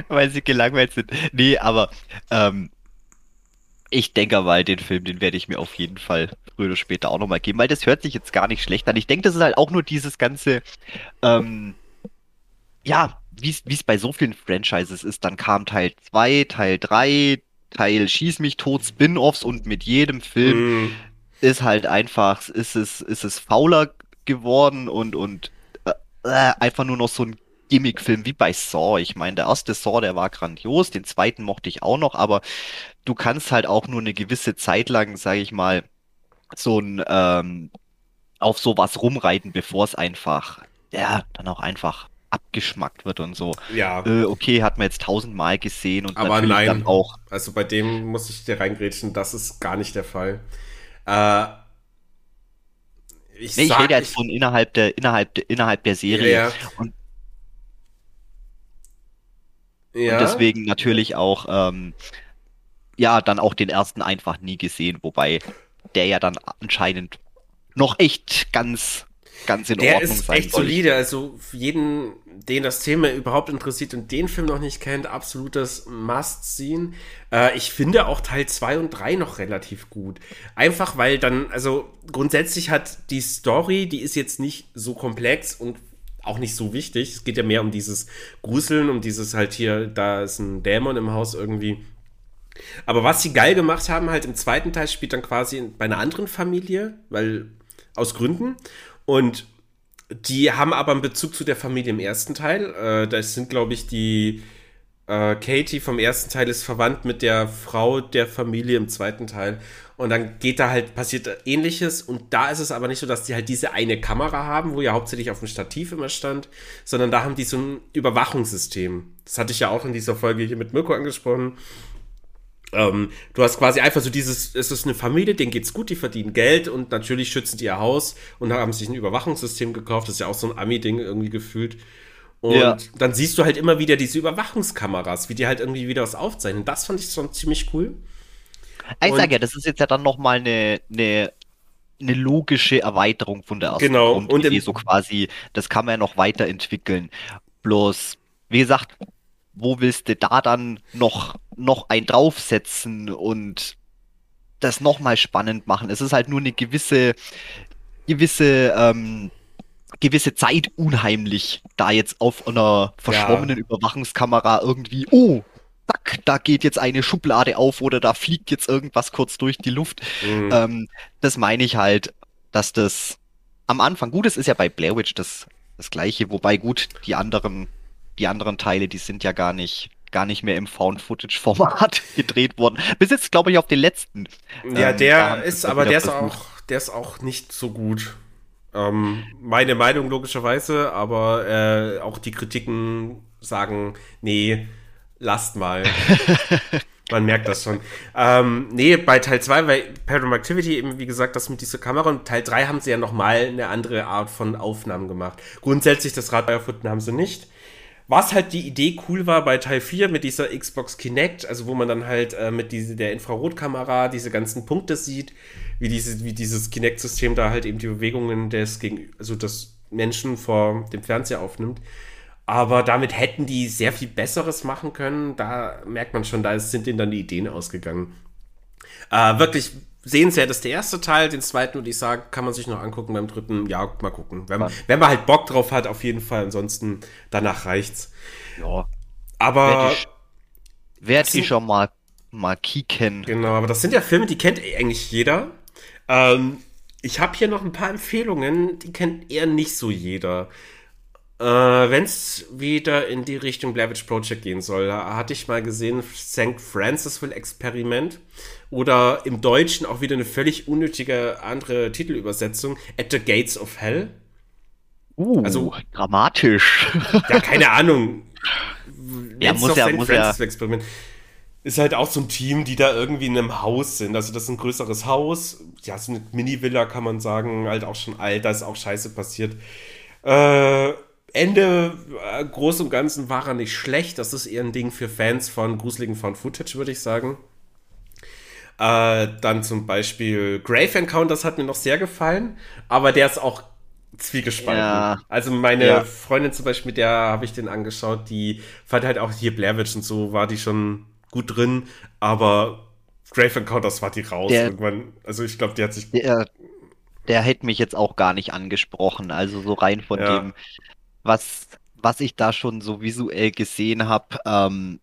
weil sie gelangweilt sind. Nee, aber ähm, ich denke mal, den Film, den werde ich mir auf jeden Fall früher oder später auch nochmal geben, weil das hört sich jetzt gar nicht schlecht an. Ich denke, das ist halt auch nur dieses ganze, ähm, ja, wie es bei so vielen Franchises ist. Dann kam Teil 2, Teil 3, Teil Schieß mich tot, Spin-offs und mit jedem Film mm ist halt einfach, ist es, ist es fauler geworden und, und äh, äh, einfach nur noch so ein Gimmick-Film wie bei Saw. Ich meine, der erste Saw, der war grandios, den zweiten mochte ich auch noch, aber du kannst halt auch nur eine gewisse Zeit lang, sage ich mal, so ein ähm, auf sowas rumreiten, bevor es einfach, ja, dann auch einfach abgeschmackt wird und so. Ja. Äh, okay, hat man jetzt tausendmal gesehen und aber nein, dann auch. Also bei dem muss ich dir reingrätschen, das ist gar nicht der Fall. Äh, ich, nee, ich rede jetzt von innerhalb der, innerhalb der, innerhalb der Serie. Ja. Und, ja. und deswegen natürlich auch, ähm, ja, dann auch den ersten einfach nie gesehen, wobei der ja dann anscheinend noch echt ganz ganz in der Ordnung ist echt solide. Also für jeden, den das Thema überhaupt interessiert und den Film noch nicht kennt, absolutes Must-Sehen. Äh, ich finde auch Teil 2 und 3 noch relativ gut. Einfach weil dann, also grundsätzlich hat die Story, die ist jetzt nicht so komplex und auch nicht so wichtig. Es geht ja mehr um dieses Gruseln, um dieses halt hier, da ist ein Dämon im Haus irgendwie. Aber was sie geil gemacht haben, halt im zweiten Teil spielt dann quasi bei einer anderen Familie, weil aus Gründen. Und die haben aber einen Bezug zu der Familie im ersten Teil. Äh, das sind, glaube ich, die äh, Katie vom ersten Teil ist verwandt mit der Frau der Familie im zweiten Teil. Und dann geht da halt, passiert ähnliches. Und da ist es aber nicht so, dass die halt diese eine Kamera haben, wo ja hauptsächlich auf dem Stativ immer stand, sondern da haben die so ein Überwachungssystem. Das hatte ich ja auch in dieser Folge hier mit Mirko angesprochen. Ähm, du hast quasi einfach so dieses, es ist eine Familie, denen geht's gut, die verdienen Geld und natürlich schützen die ihr Haus und haben sich ein Überwachungssystem gekauft. Das ist ja auch so ein Ami-Ding irgendwie gefühlt. Und ja. dann siehst du halt immer wieder diese Überwachungskameras, wie die halt irgendwie wieder was aufzeichnen. Das fand ich schon ziemlich cool. Ich sag ja, das ist jetzt ja dann nochmal eine, eine, eine logische Erweiterung von der ersten genau. und so quasi, das kann man ja noch weiterentwickeln. Bloß, wie gesagt, wo willst du da dann noch, noch ein draufsetzen und das nochmal spannend machen? Es ist halt nur eine gewisse, gewisse, ähm, gewisse Zeit unheimlich, da jetzt auf einer verschwommenen ja. Überwachungskamera irgendwie, oh, zack, da geht jetzt eine Schublade auf oder da fliegt jetzt irgendwas kurz durch die Luft. Mhm. Ähm, das meine ich halt, dass das am Anfang, gut, es ist ja bei Blair Witch das, das gleiche, wobei gut, die anderen die anderen Teile, die sind ja gar nicht, gar nicht mehr im Found-Footage-Format gedreht worden. Bis jetzt, glaube ich, auf den letzten. Ja, ähm, der ist, aber der ist auch, der ist auch nicht so gut. Ähm, meine Meinung logischerweise, aber äh, auch die Kritiken sagen, nee, lasst mal. Man merkt das schon. Ähm, nee, bei Teil 2, bei Paranormal Activity eben, wie gesagt, das mit dieser Kamera und Teil 3 haben sie ja nochmal eine andere Art von Aufnahmen gemacht. Grundsätzlich das Rad erfunden haben sie nicht. Was halt die Idee cool war bei Teil 4 mit dieser Xbox Kinect, also wo man dann halt äh, mit diese, der Infrarotkamera diese ganzen Punkte sieht, wie, diese, wie dieses Kinect-System da halt eben die Bewegungen des, gegen, also des Menschen vor dem Fernseher aufnimmt. Aber damit hätten die sehr viel Besseres machen können. Da merkt man schon, da sind denen dann die Ideen ausgegangen. Äh, wirklich sehenswert ist der erste Teil. Den zweiten, würde ich sagen, kann man sich noch angucken. Beim dritten, ja, mal gucken. Wenn, wenn man halt Bock drauf hat, auf jeden Fall. Ansonsten, danach reicht's. Ja. Aber. Werd die schon mal, mal kicken. Genau, aber das sind ja Filme, die kennt eigentlich jeder. Ähm, ich habe hier noch ein paar Empfehlungen, die kennt eher nicht so jeder. Äh, Wenn es wieder in die Richtung Blavich Project gehen soll, hatte ich mal gesehen, St. Francisville Experiment oder im Deutschen auch wieder eine völlig unnötige andere Titelübersetzung, At the Gates of Hell. Uh, also dramatisch. Ja, keine Ahnung. ja, muss ja, muss ja. Experiment ist halt auch so ein Team, die da irgendwie in einem Haus sind. Also das ist ein größeres Haus. Ja, so eine Mini-Villa kann man sagen, halt auch schon alt, da ist auch Scheiße passiert. Äh, Ende, äh, groß und ganzen war er nicht schlecht. Das ist eher ein Ding für Fans von gruseligen Found-Footage, würde ich sagen. Äh, dann zum Beispiel Grave Encounters hat mir noch sehr gefallen, aber der ist auch zwiegespalten. Ja. Also meine ja. Freundin zum Beispiel, mit der habe ich den angeschaut, die fand halt auch hier Blair Witch und so, war die schon gut drin, aber Grave Encounters war die raus der, irgendwann. Also ich glaube, die hat sich... Der, der hätte mich jetzt auch gar nicht angesprochen, also so rein von ja. dem was, was ich da schon so visuell gesehen habe. Ähm,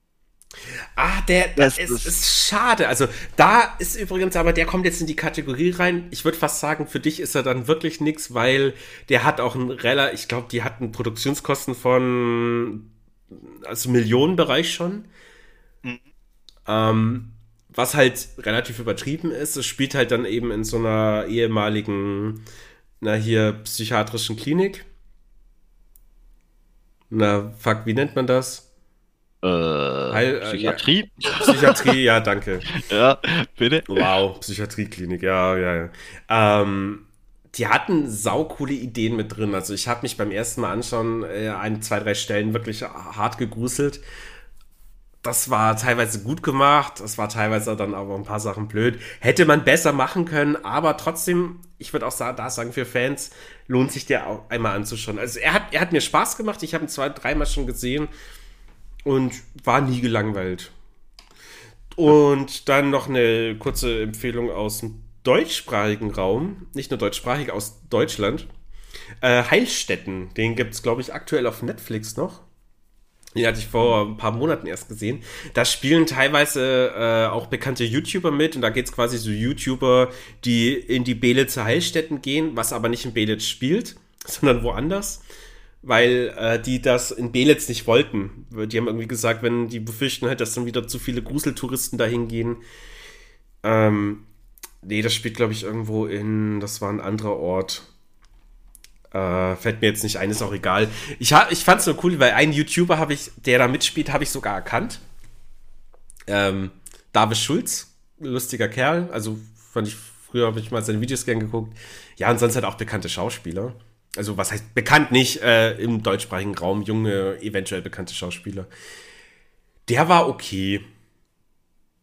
Ah, der, das, das ist, ist, schade. Also da ist übrigens, aber der kommt jetzt in die Kategorie rein. Ich würde fast sagen, für dich ist er dann wirklich nichts, weil der hat auch einen Reller, ich glaube, die hatten Produktionskosten von also Millionenbereich schon. Mhm. Ähm, was halt relativ übertrieben ist. Es spielt halt dann eben in so einer ehemaligen, na hier, psychiatrischen Klinik. Na, fuck, wie nennt man das? Äh, Heil, äh, Psychiatrie? Ja, Psychiatrie, ja, danke. ja, bitte. Wow, Psychiatrieklinik, ja, ja, ja. Ähm, die hatten saukoole Ideen mit drin. Also ich habe mich beim ersten Mal anschauen, äh, ein, zwei, drei Stellen wirklich hart gegruselt das war teilweise gut gemacht, das war teilweise dann aber ein paar Sachen blöd. Hätte man besser machen können, aber trotzdem, ich würde auch da sagen, für Fans lohnt sich der auch einmal anzuschauen. Also er hat, er hat mir Spaß gemacht, ich habe ihn zwei, dreimal schon gesehen und war nie gelangweilt. Und dann noch eine kurze Empfehlung aus dem deutschsprachigen Raum, nicht nur deutschsprachig, aus Deutschland. Äh, Heilstätten, den gibt es, glaube ich, aktuell auf Netflix noch. Den hatte ich vor ein paar Monaten erst gesehen. Da spielen teilweise äh, auch bekannte YouTuber mit und da geht es quasi so YouTuber, die in die Belitzer Heilstätten gehen, was aber nicht in Belitz spielt, sondern woanders, weil äh, die das in Belitz nicht wollten. Die haben irgendwie gesagt, wenn die befürchten halt, dass dann wieder zu viele Gruseltouristen dahin gehen. Ähm, nee, das spielt glaube ich irgendwo in, das war ein anderer Ort. Äh, fällt mir jetzt nicht ein, ist auch egal. Ich, ich fand es nur cool, weil einen YouTuber habe ich, der da mitspielt, habe ich sogar erkannt. Ähm, David Schulz, lustiger Kerl. Also fand ich, früher habe ich mal seine Videos gern geguckt. Ja, und sonst halt auch bekannte Schauspieler. Also was heißt bekannt nicht äh, im deutschsprachigen Raum, junge, eventuell bekannte Schauspieler. Der war okay.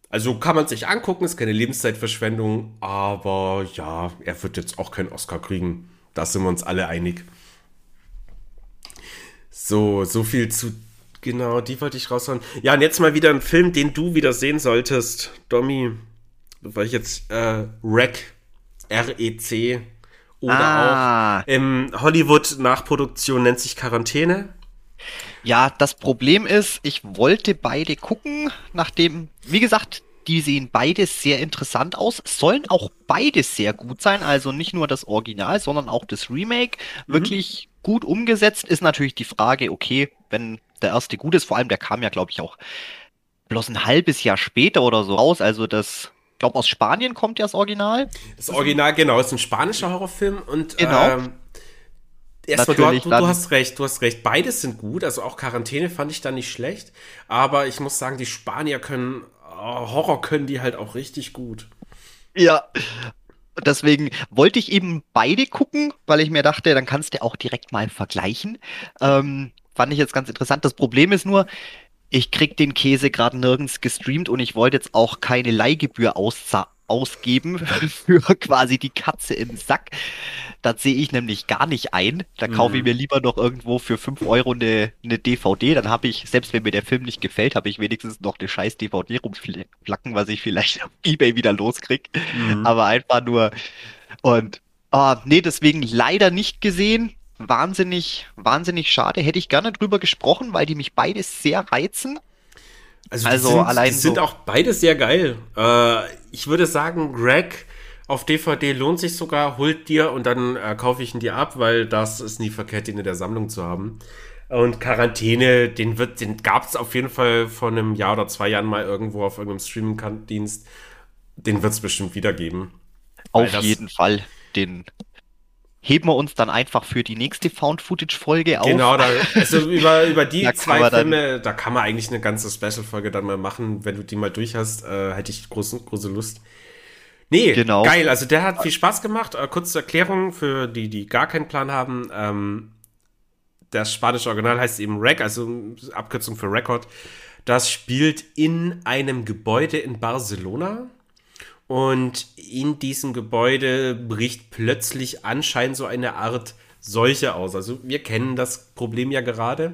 Also kann man sich angucken, ist keine Lebenszeitverschwendung, aber ja, er wird jetzt auch keinen Oscar kriegen. Da sind wir uns alle einig. So, so viel zu. Genau, die wollte ich raushauen. Ja, und jetzt mal wieder ein Film, den du wieder sehen solltest, Domi. Weil ich jetzt äh, Rec, R-E-C oder ah. auch im Hollywood-Nachproduktion nennt sich Quarantäne. Ja, das Problem ist, ich wollte beide gucken, nachdem, wie gesagt, die sehen beide sehr interessant aus, sollen auch beide sehr gut sein, also nicht nur das Original, sondern auch das Remake. Mhm. Wirklich gut umgesetzt ist natürlich die Frage, okay, wenn der erste gut ist, vor allem der kam ja, glaube ich, auch bloß ein halbes Jahr später oder so raus, also das glaube, aus Spanien kommt ja das Original. Das Original, genau, ist ein spanischer Horrorfilm und Genau. ähm, erstmal, du, du, du hast recht, du hast recht, beides sind gut, also auch Quarantäne fand ich da nicht schlecht, aber ich muss sagen, die Spanier können, oh, Horror können die halt auch richtig gut. Ja. Deswegen wollte ich eben beide gucken, weil ich mir dachte, dann kannst du auch direkt mal vergleichen. Ähm, fand ich jetzt ganz interessant. Das Problem ist nur, ich krieg den Käse gerade nirgends gestreamt und ich wollte jetzt auch keine Leihgebühr auszahlen ausgeben für quasi die Katze im Sack. Das sehe ich nämlich gar nicht ein. Da kaufe ich Mhm. mir lieber noch irgendwo für 5 Euro eine, eine DVD. Dann habe ich, selbst wenn mir der Film nicht gefällt, habe ich wenigstens noch eine scheiß DVD rumflacken, was ich vielleicht auf Ebay wieder loskrieg. Mhm. Aber einfach nur. Und ah, nee, deswegen leider nicht gesehen. Wahnsinnig, wahnsinnig schade. Hätte ich gerne drüber gesprochen, weil die mich beide sehr reizen. Also, Also die sind, allein die sind so- auch beide sehr geil. Äh, ich würde sagen, Greg auf DVD lohnt sich sogar, holt dir und dann äh, kaufe ich ihn dir ab, weil das ist nie verkehrt, den in der Sammlung zu haben. Und Quarantäne, den wird, den gab es auf jeden Fall vor einem Jahr oder zwei Jahren mal irgendwo auf irgendeinem Streaming-Dienst. Den wird es bestimmt wieder geben. Weil Auf jeden Fall. Den heben wir uns dann einfach für die nächste Found-Footage-Folge auf. Genau, da, also über, über die Da zwei Filme, da kann man eigentlich eine ganze Special-Folge dann mal machen. Wenn du die mal durch hast, äh, hätte ich große, große Lust. Nee, Genau. geil. Also der hat viel Spaß gemacht. Äh, kurze Erklärung für die, die gar keinen Plan haben. Ähm, das spanische Original heißt eben Rec, also Abkürzung für Record. Das spielt in einem Gebäude in Barcelona. Und in diesem Gebäude bricht plötzlich anscheinend so eine Art Seuche aus. Also wir kennen das Problem ja gerade.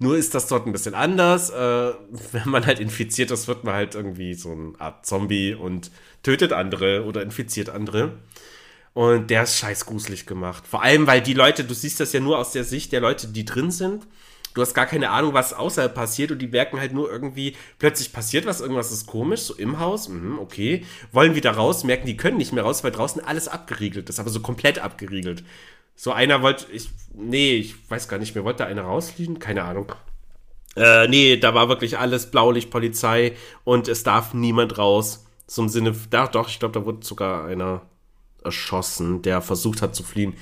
Nur ist das dort ein bisschen anders. Äh, wenn man halt infiziert ist, wird man halt irgendwie so eine Art Zombie und tötet andere oder infiziert andere. Und der ist scheiß gruselig gemacht. Vor allem, weil die Leute, du siehst das ja nur aus der Sicht der Leute, die drin sind. Du hast gar keine Ahnung, was außerhalb passiert und die merken halt nur irgendwie, plötzlich passiert was, irgendwas ist komisch, so im Haus, mhm, okay, wollen wieder raus, merken, die können nicht mehr raus, weil draußen alles abgeriegelt ist, aber so komplett abgeriegelt. So einer wollte, ich, nee, ich weiß gar nicht mehr, wollte da einer rausfliegen? Keine Ahnung. Äh, nee, da war wirklich alles Blaulicht, Polizei und es darf niemand raus. Im Sinne, da, doch, ich glaube, da wurde sogar einer erschossen, der versucht hat zu fliehen.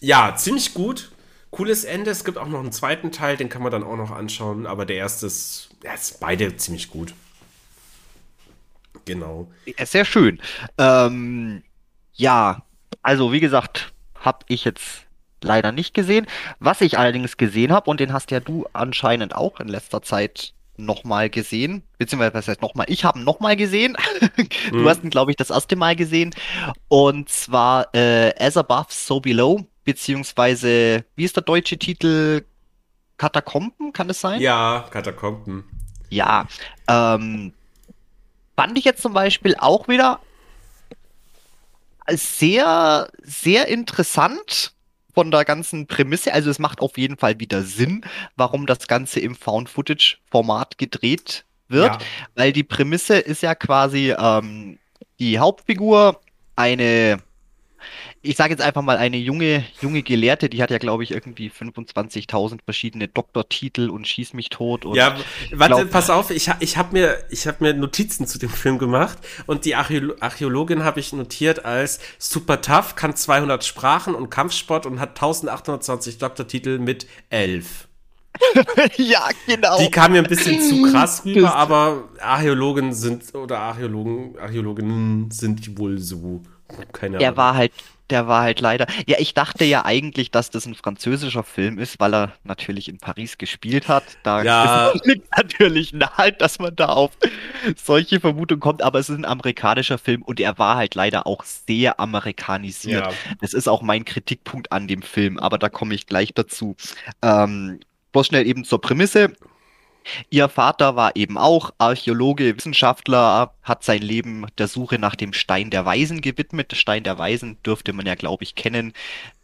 Ja, ziemlich gut. Cooles Ende. Es gibt auch noch einen zweiten Teil, den kann man dann auch noch anschauen. Aber der erste ist, ja, ist beide ziemlich gut. Genau. Ja, Sehr schön. Ähm, ja, also wie gesagt, habe ich jetzt leider nicht gesehen. Was ich allerdings gesehen habe, und den hast ja du anscheinend auch in letzter Zeit nochmal gesehen, beziehungsweise was heißt nochmal, ich habe ihn nochmal gesehen. Du Mhm. hast ihn, glaube ich, das erste Mal gesehen. Und zwar äh, As Above, So Below, beziehungsweise, wie ist der deutsche Titel? Katakomben, kann es sein? Ja, Katakomben. Ja, ähm, fand ich jetzt zum Beispiel auch wieder sehr, sehr interessant von der ganzen Prämisse. Also es macht auf jeden Fall wieder Sinn, warum das Ganze im Found-Footage-Format gedreht wird, Ja. weil die Prämisse ist ja quasi ähm, die Hauptfigur, eine, ich sage jetzt einfach mal eine junge, junge Gelehrte, die hat ja, glaube ich, irgendwie 25.000 verschiedene Doktortitel und schieß mich tot und Ja, warte, glaub- pass auf, ich, ich habe mir, ich hab mir Notizen zu dem Film gemacht und die Archäolo Archäologin habe ich notiert als super tough, kann 200 Sprachen und Kampfsport und hat 1820 Doktortitel mit 11. ja, genau. Die kam mir ein bisschen zu krass rüber, aber Archäologen sind, oder Archäologen, Archäologinnen sind wohl so. Keine Der Ahnung. war halt, der war halt leider. Ja, ich dachte ja eigentlich, dass das ein französischer Film ist, weil er natürlich in Paris gespielt hat. Da Ja. liegt natürlich nahe, dass man da auf solche Vermutungen kommt, aber es ist ein amerikanischer Film und er war halt leider auch sehr amerikanisiert. Ja. Das ist auch mein Kritikpunkt an dem Film, aber da komme ich gleich dazu. Ähm, bloß schnell eben zur Prämisse. Ihr Vater war eben auch Archäologe, Wissenschaftler, hat sein Leben der Suche nach dem Stein der Weisen gewidmet. Stein der Weisen dürfte man ja, glaube ich, kennen.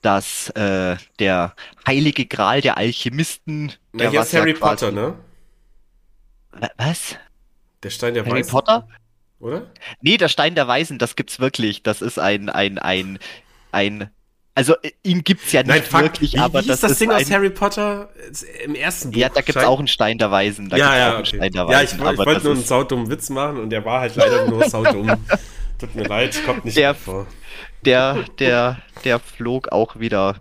Das äh, der heilige Gral der Alchemisten. Na, der hier ist ja Harry quasi- Potter, ne? Wa- Was? Der Stein der Harry Weisen, Potter? oder? Nee, der Stein der Weisen, das gibt's wirklich. Das ist ein, ein, ein, ein Also ihn gibt's ja nicht Nein, wirklich, wie, aber wie das das ist Ding ein, aus Harry Potter im ersten Buch. Ja, da gibt's Schein- auch einen Stein der Weisen. Da ja, ja, okay. Der ja, ich, Weisen. ich wollte das nur einen saudummen Witz machen und der war halt leider nur saudumm. Tut mir leid, kommt nicht Der- vor. der, der, der flog auch wieder.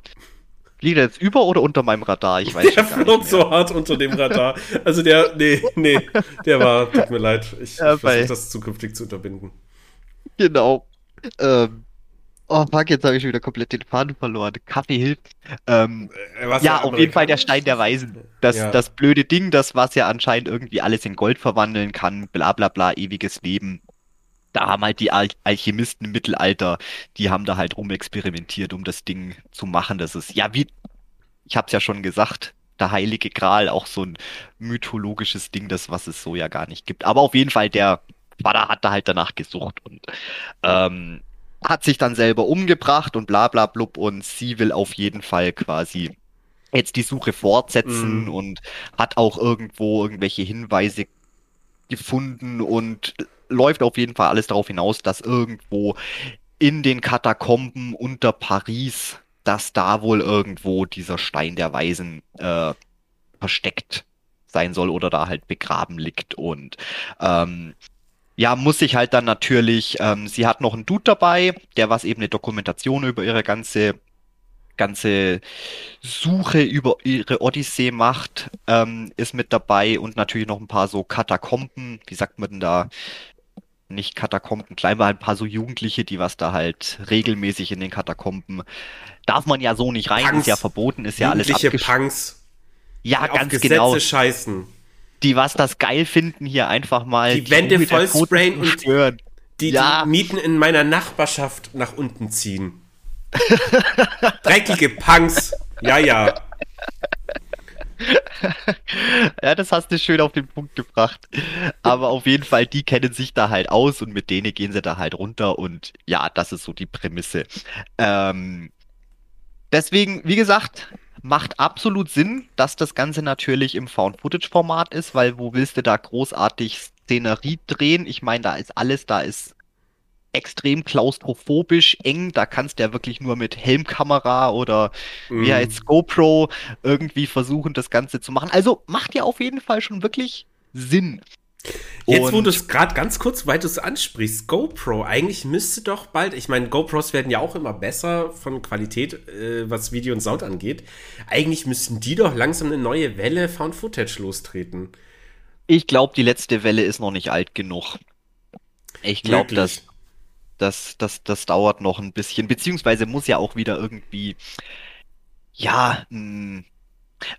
Liegt er jetzt über oder unter meinem Radar? Ich weiß Der schon gar flog nicht so hart unter dem Radar. Also der, nee, nee, der war, tut mir leid. Ich, Ja, ich versuche das zukünftig zu unterbinden. Genau. Ähm, oh fuck, jetzt habe ich wieder komplett den Faden verloren. Kaffee hilft. Ähm, so ja, auf jeden Fall der. Stein der Weisen. Das, Ja. das blöde Ding, das was ja anscheinend irgendwie alles in Gold verwandeln kann, bla bla bla, ewiges Leben. Da haben halt die Al Alchemisten im Mittelalter, die haben da halt rumexperimentiert, um das Ding zu machen. Das ist, ja, wie, ich hab's ja schon gesagt, der Heilige Gral, auch so ein mythologisches Ding, das was es so ja gar nicht gibt. Aber auf jeden Fall, der Vater hat da halt danach gesucht und ähm, hat sich dann selber umgebracht und bla bla blub und sie will auf jeden Fall quasi jetzt die Suche fortsetzen Mhm. und hat auch irgendwo irgendwelche Hinweise gefunden und läuft auf jeden Fall alles darauf hinaus, dass irgendwo in den Katakomben unter Paris, dass da wohl irgendwo dieser Stein der Weisen äh, versteckt sein soll oder da halt begraben liegt und ähm, ja, muss sich halt dann natürlich, ähm, sie hat noch einen Dude dabei, der was eben eine Dokumentation über ihre ganze ganze Suche über ihre Odyssee macht, ähm, ist mit dabei und natürlich noch ein paar so Katakomben, wie sagt man denn da? Nicht Katakomben, klein war ein paar so Jugendliche, die was da halt regelmäßig in den Katakomben. Darf man ja so nicht rein, Punks. ist ja verboten, ist ja alles Jugendliche abgesch... Punks, Ja, ganz Gesetze genau. scheißen. Die was das geil finden, hier einfach mal Die Wände Ruhe der voll Toten sprayen zu und- stören. Die, Ja. die Mieten in meiner Nachbarschaft nach unten ziehen. Dreckige Punks. Ja, ja. Ja, das hast du schön auf den Punkt gebracht. Aber auf jeden Fall, die kennen sich da halt aus und mit denen gehen sie da halt runter und ja, das ist so die Prämisse. Ähm, deswegen, wie gesagt, macht absolut Sinn, dass das Ganze natürlich im Found-Footage-Format ist, weil wo willst du da großartig Szenerie drehen? Ich meine, da ist alles, da ist extrem klaustrophobisch eng, da kannst du ja wirklich nur mit Helmkamera oder wie Mhm. heißt GoPro irgendwie versuchen, das Ganze zu machen. Also macht ja auf jeden Fall schon wirklich Sinn. Jetzt, wo Und- du es gerade ganz kurz, weil du es ansprichst, GoPro, eigentlich müsste doch bald, ich meine, GoPros werden ja auch immer besser von Qualität, äh, was Video und Sound angeht. Eigentlich müssten die doch langsam eine neue Welle Found Footage lostreten. Ich glaube, die letzte Welle ist noch nicht alt genug. Ich glaube, das, das, das, das dauert noch ein bisschen, beziehungsweise muss ja auch wieder irgendwie, ja, mh,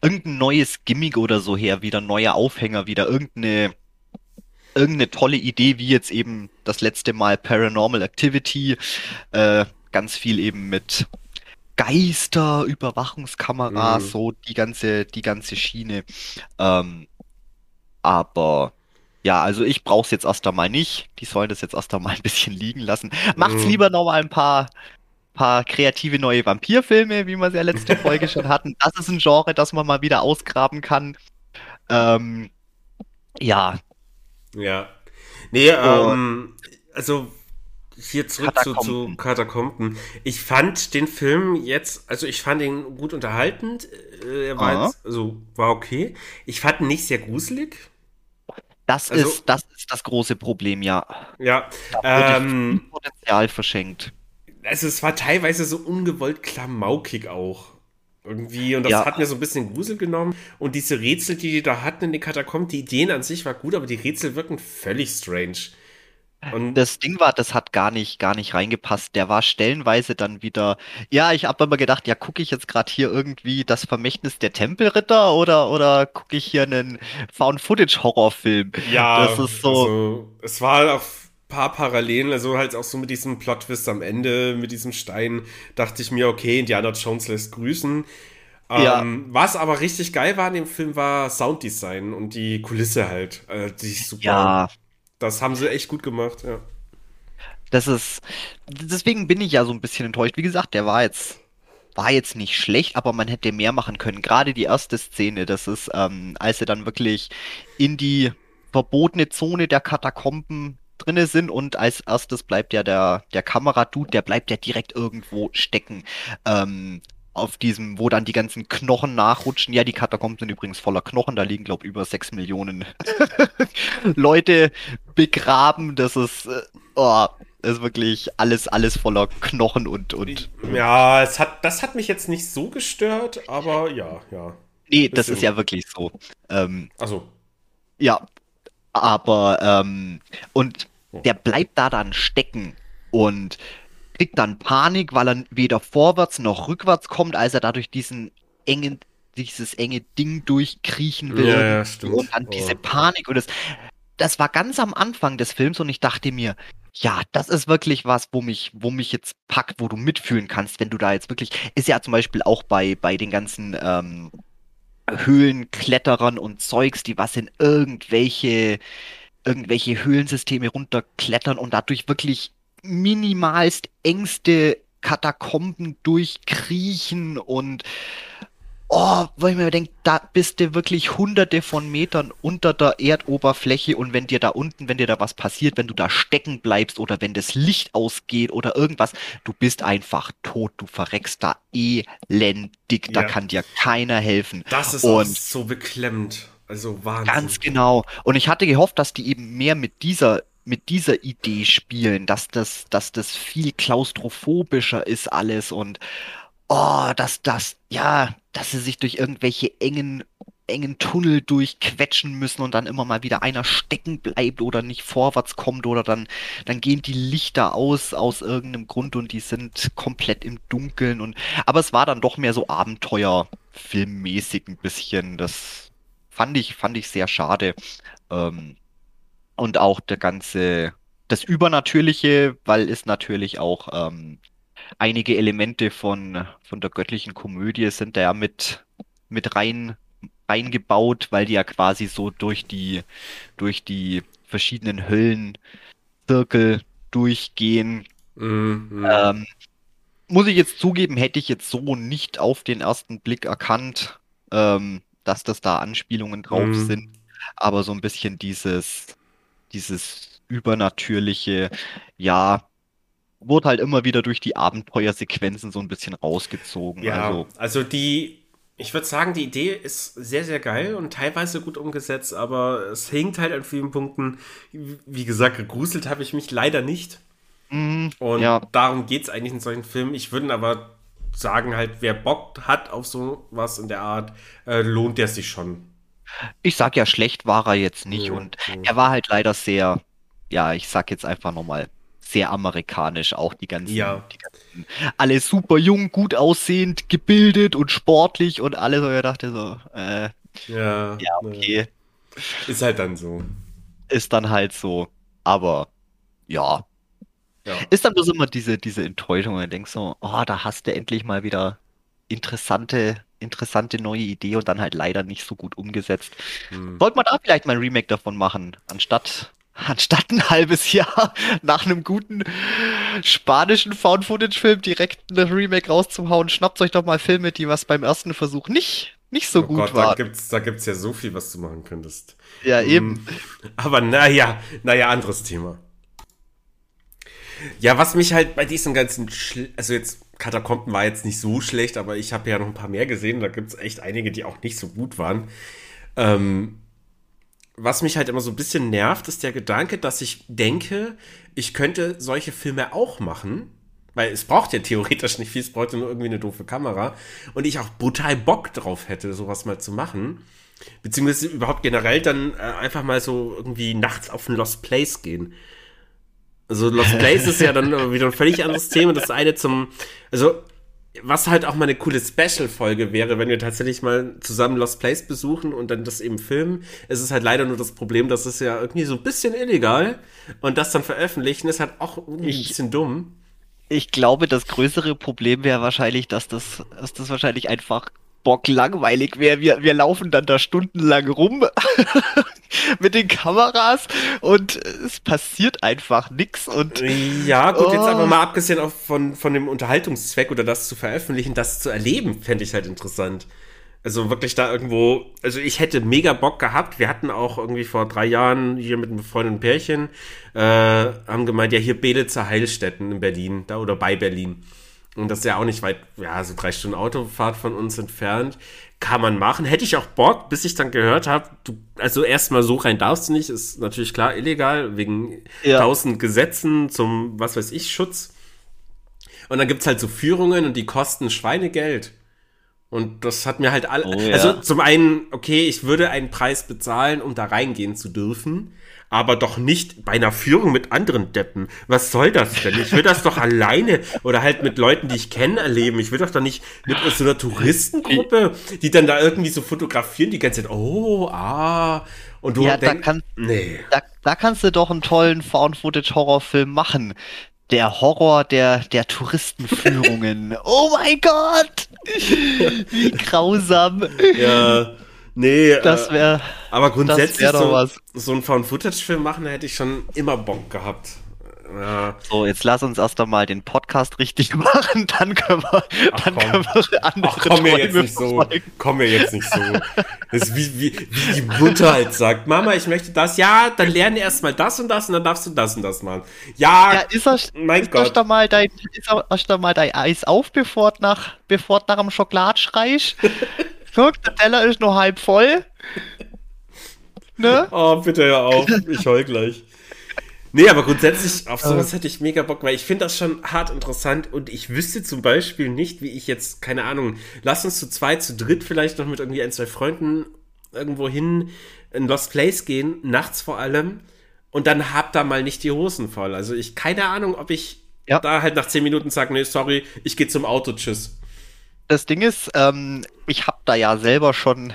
irgendein neues Gimmick oder so her, wieder neue Aufhänger, wieder irgendeine, irgendeine tolle Idee, wie jetzt eben das letzte Mal Paranormal Activity, äh, ganz viel eben mit Geister, Überwachungskameras, Mhm. so die ganze, die ganze Schiene. Ähm, aber ja, also ich brauch's jetzt erst einmal nicht. Die sollen das jetzt erst einmal ein bisschen liegen lassen. Macht's Mhm. lieber noch mal ein paar, paar kreative neue Vampirfilme, wie wir sie ja letzte Folge schon hatten. Das ist ein Genre, das man mal wieder ausgraben kann. Ähm, ja, Ja. Nee, ähm, also hier zurück zu, zu Katakomben. Katakomben. Ich fand den Film jetzt, also ich fand ihn gut unterhaltend. Äh, Er war jetzt, also war okay. Ich fand ihn nicht sehr gruselig. das Also- ist, das ist das große Problem, ja. Ja. Da Ähm, Potenzial verschenkt. also es war teilweise so ungewollt klamaukig auch. Irgendwie. Und das Ja. hat mir so ein bisschen Grusel genommen. Und diese Rätsel, die die da hatten in den Katakomben, die Ideen an sich war gut, aber die Rätsel wirken völlig strange. Und Das Ding war, das hat gar nicht, gar nicht reingepasst. Der war stellenweise dann wieder. Ja, ich habe immer gedacht, ja, gucke ich jetzt gerade hier irgendwie das Vermächtnis der Tempelritter oder oder gucke ich hier einen Found-Footage-Horrorfilm? Ja, Das ist so. Also, es war auch ein paar Parallelen, also halt auch so mit diesem Plot-Twist am Ende, mit diesem Stein, dachte ich mir, okay, Indiana Jones lässt grüßen. Ja. Ähm, was aber richtig geil war in dem Film, war Sounddesign und die Kulisse halt. Äh, die ist super. Ja, Das haben sie echt gut gemacht, ja. das ist. Deswegen bin ich ja so ein bisschen enttäuscht. Wie gesagt, der war jetzt. War jetzt nicht schlecht, aber man hätte mehr machen können. Gerade die erste Szene, das ist, ähm, als sie dann wirklich in die verbotene Zone der Katakomben drinne sind und als erstes bleibt ja der, der Kameradude, der bleibt ja direkt irgendwo stecken. Ähm, auf diesem, wo dann die ganzen Knochen nachrutschen. Ja, die Katakomben sind übrigens voller Knochen, da liegen, glaube ich, über sechs Millionen Leute begraben. Das ist, äh, oh, ist wirklich alles, alles voller Knochen und, und. Ja, es hat, das hat mich jetzt nicht so gestört, aber ja, ja. Nee, das ist ja wirklich so. Ähm, Ach Ja, aber, ähm, und der bleibt da dann stecken und kriegt dann Panik, weil er weder vorwärts noch rückwärts kommt, als er dadurch diesen engen, dieses enge Ding durchkriechen will. Ja, ja, stimmt. Und dann diese oh. Panik und das, das war ganz am Anfang des Films und ich dachte mir, ja, das ist wirklich was, wo mich, wo mich jetzt packt, wo du mitfühlen kannst, wenn du da jetzt wirklich, ist ja zum Beispiel auch bei, bei den ganzen ähm, Höhlenkletterern und Zeugs, die was in irgendwelche, irgendwelche Höhlensysteme runterklettern und dadurch wirklich minimalst engste Katakomben durchkriechen und oh, weil ich mir denke, da bist du wirklich hunderte von Metern unter der Erdoberfläche und wenn dir da unten, wenn dir da was passiert, wenn du da stecken bleibst oder wenn das Licht ausgeht oder irgendwas, du bist einfach tot, du verreckst da elendig, ja. da kann dir keiner helfen. Das ist und so beklemmend. Also Wahnsinn. Ganz genau. Und ich hatte gehofft, dass die eben mehr mit dieser mit dieser Idee spielen, dass das, dass das viel klaustrophobischer ist alles und oh, dass das, ja, dass sie sich durch irgendwelche engen, engen Tunnel durchquetschen müssen und dann immer mal wieder einer stecken bleibt oder nicht vorwärts kommt oder dann, dann gehen die Lichter aus aus irgendeinem Grund und die sind komplett im Dunkeln und, aber es war dann doch mehr so Abenteuerfilmmäßig ein bisschen, das fand ich, fand ich sehr schade. Ähm, und auch der ganze, das Übernatürliche, weil es natürlich auch ähm, einige Elemente von, von der göttlichen Komödie sind da ja mit, mit rein eingebaut, weil die ja quasi so durch die, durch die verschiedenen Höllenzirkel durchgehen. Mhm. Ähm, muss ich jetzt zugeben, hätte ich jetzt so nicht auf den ersten Blick erkannt, ähm, dass das da Anspielungen drauf mhm. sind. Aber so ein bisschen dieses, dieses übernatürliche, ja, wurde halt immer wieder durch die Abenteuersequenzen so ein bisschen rausgezogen. Ja, also, also die, ich würde sagen, die Idee ist sehr, sehr geil und teilweise gut umgesetzt, aber es hinkt halt an vielen Punkten. Wie gesagt, gegruselt habe ich mich leider nicht. Mm, und ja. darum geht es eigentlich in solchen Filmen. Ich würde aber sagen, halt, wer Bock hat auf sowas in der Art, äh, lohnt der sich schon. Ich sag ja, schlecht war er jetzt nicht mhm. und er war halt leider sehr, ja, ich sag jetzt einfach nochmal, sehr amerikanisch, auch die ganzen, ja. die ganzen, alle super jung, gut aussehend, gebildet und sportlich und alle so, er dachte so, äh, ja, ja, okay. Ist halt dann so. Ist dann halt so, aber ja. ja. Ist dann bloß immer diese, diese Enttäuschung, und denkst so, oh, da hast du endlich mal wieder interessante interessante neue Idee und dann halt leider nicht so gut umgesetzt. Hm. Sollte man da vielleicht mal ein Remake davon machen, anstatt anstatt ein halbes Jahr nach einem guten spanischen Found-Footage-Film direkt ein Remake rauszuhauen, schnappt euch doch mal Filme, die was beim ersten Versuch nicht, nicht so oh gut Gott, waren. Da gibt's, da gibt's ja so viel, was du machen könntest. Ja, hm. eben. Aber naja, naja, anderes Thema. Ja, was mich halt bei diesen ganzen, Schl also jetzt Katakomben war jetzt nicht so schlecht, aber ich habe ja noch ein paar mehr gesehen. Da gibt es echt einige, die auch nicht so gut waren. Ähm, was mich halt immer so ein bisschen nervt, ist der Gedanke, dass ich denke, ich könnte solche Filme auch machen. Weil es braucht ja theoretisch nicht viel, es braucht nur irgendwie eine doofe Kamera. Und ich auch brutal Bock drauf hätte, sowas mal zu machen. Beziehungsweise überhaupt generell dann äh, einfach mal so irgendwie nachts auf ein Lost Place gehen. Also Lost Place ist ja dann wieder ein völlig anderes Thema. Das eine zum, also was halt auch mal eine coole Special-Folge wäre, wenn wir tatsächlich mal zusammen Lost Place besuchen und dann das eben filmen. Es ist halt leider nur das Problem, dass es ja irgendwie so ein bisschen illegal und das dann veröffentlichen ist halt auch irgendwie ein bisschen dumm. Ich glaube, das größere Problem wäre wahrscheinlich, dass das, dass das wahrscheinlich einfach Bock langweilig wäre. Wir, wir laufen dann da stundenlang rum mit den Kameras und es passiert einfach nichts. Und ja, gut, oh. jetzt aber mal abgesehen von, von dem Unterhaltungszweck oder das zu veröffentlichen, das zu erleben, fände ich halt interessant. Also wirklich da irgendwo, also ich hätte mega Bock gehabt. Wir hatten auch irgendwie vor drei Jahren hier mit einem Freund und Pärchen, äh, haben gemeint, ja, hier Belitzer Heilstätten in Berlin, da oder bei Berlin. Und das ist ja auch nicht weit, ja, so drei Stunden Autofahrt von uns entfernt. Kann man machen. Hätte ich auch Bock, bis ich dann gehört habe, du, also erstmal so rein darfst du nicht, ist natürlich klar illegal, wegen ja. tausend Gesetzen zum, was weiß ich, Schutz. Und dann gibt's halt so Führungen und die kosten Schweinegeld. Und das hat mir halt alle. Oh, ja. Also zum einen, okay, ich würde einen Preis bezahlen, um da reingehen zu dürfen, aber doch nicht bei einer Führung mit anderen Deppen. Was soll das denn? Ich will das doch alleine oder halt mit Leuten, die ich kenne, erleben. Ich will doch doch nicht mit so einer Touristengruppe, die dann da irgendwie so fotografieren, die ganze Zeit, oh, ah. Und du ja, denk, da, kann, nee. da, da kannst du doch einen tollen Found-Footage-Horrorfilm machen der Horror der, der Touristenführungen. oh mein Gott! Wie grausam. Ja. Nee, das wäre. Äh, aber grundsätzlich so, so einen Found-Footage-Film machen, hätte ich schon immer Bock gehabt. Ja. So, jetzt lass uns erst einmal den Podcast richtig machen, dann können wir, Ach, dann können wir andere Ach, komm mir jetzt nicht so. Komm mir jetzt nicht so. Das ist wie, wie, wie die Mutter halt sagt, Mama, ich möchte das. Ja, dann lerne erst mal das und das und dann darfst du das und das machen. Ja, ja ist er, mein ist Gott. Da mal dein, ist erst mal dein Eis auf, bevor nach, bevor nach dem Schokolad schreist. Guck, der Teller ist nur halb voll. Ne? Oh, bitte hör auf. Ich heul gleich. Nee, aber grundsätzlich auf sowas hätte ich mega Bock, weil ich finde das schon hart interessant und ich wüsste zum Beispiel nicht, wie ich jetzt, keine Ahnung, lass uns zu zweit, zu dritt vielleicht noch mit irgendwie ein, zwei Freunden irgendwo hin in Lost Place gehen, nachts vor allem, und dann hab da mal nicht die Hosen voll. Also ich, keine Ahnung, ob ich ja. da halt nach zehn Minuten sage, nee, sorry, ich gehe zum Auto, tschüss. Das Ding ist, ähm, ich habe da ja selber schon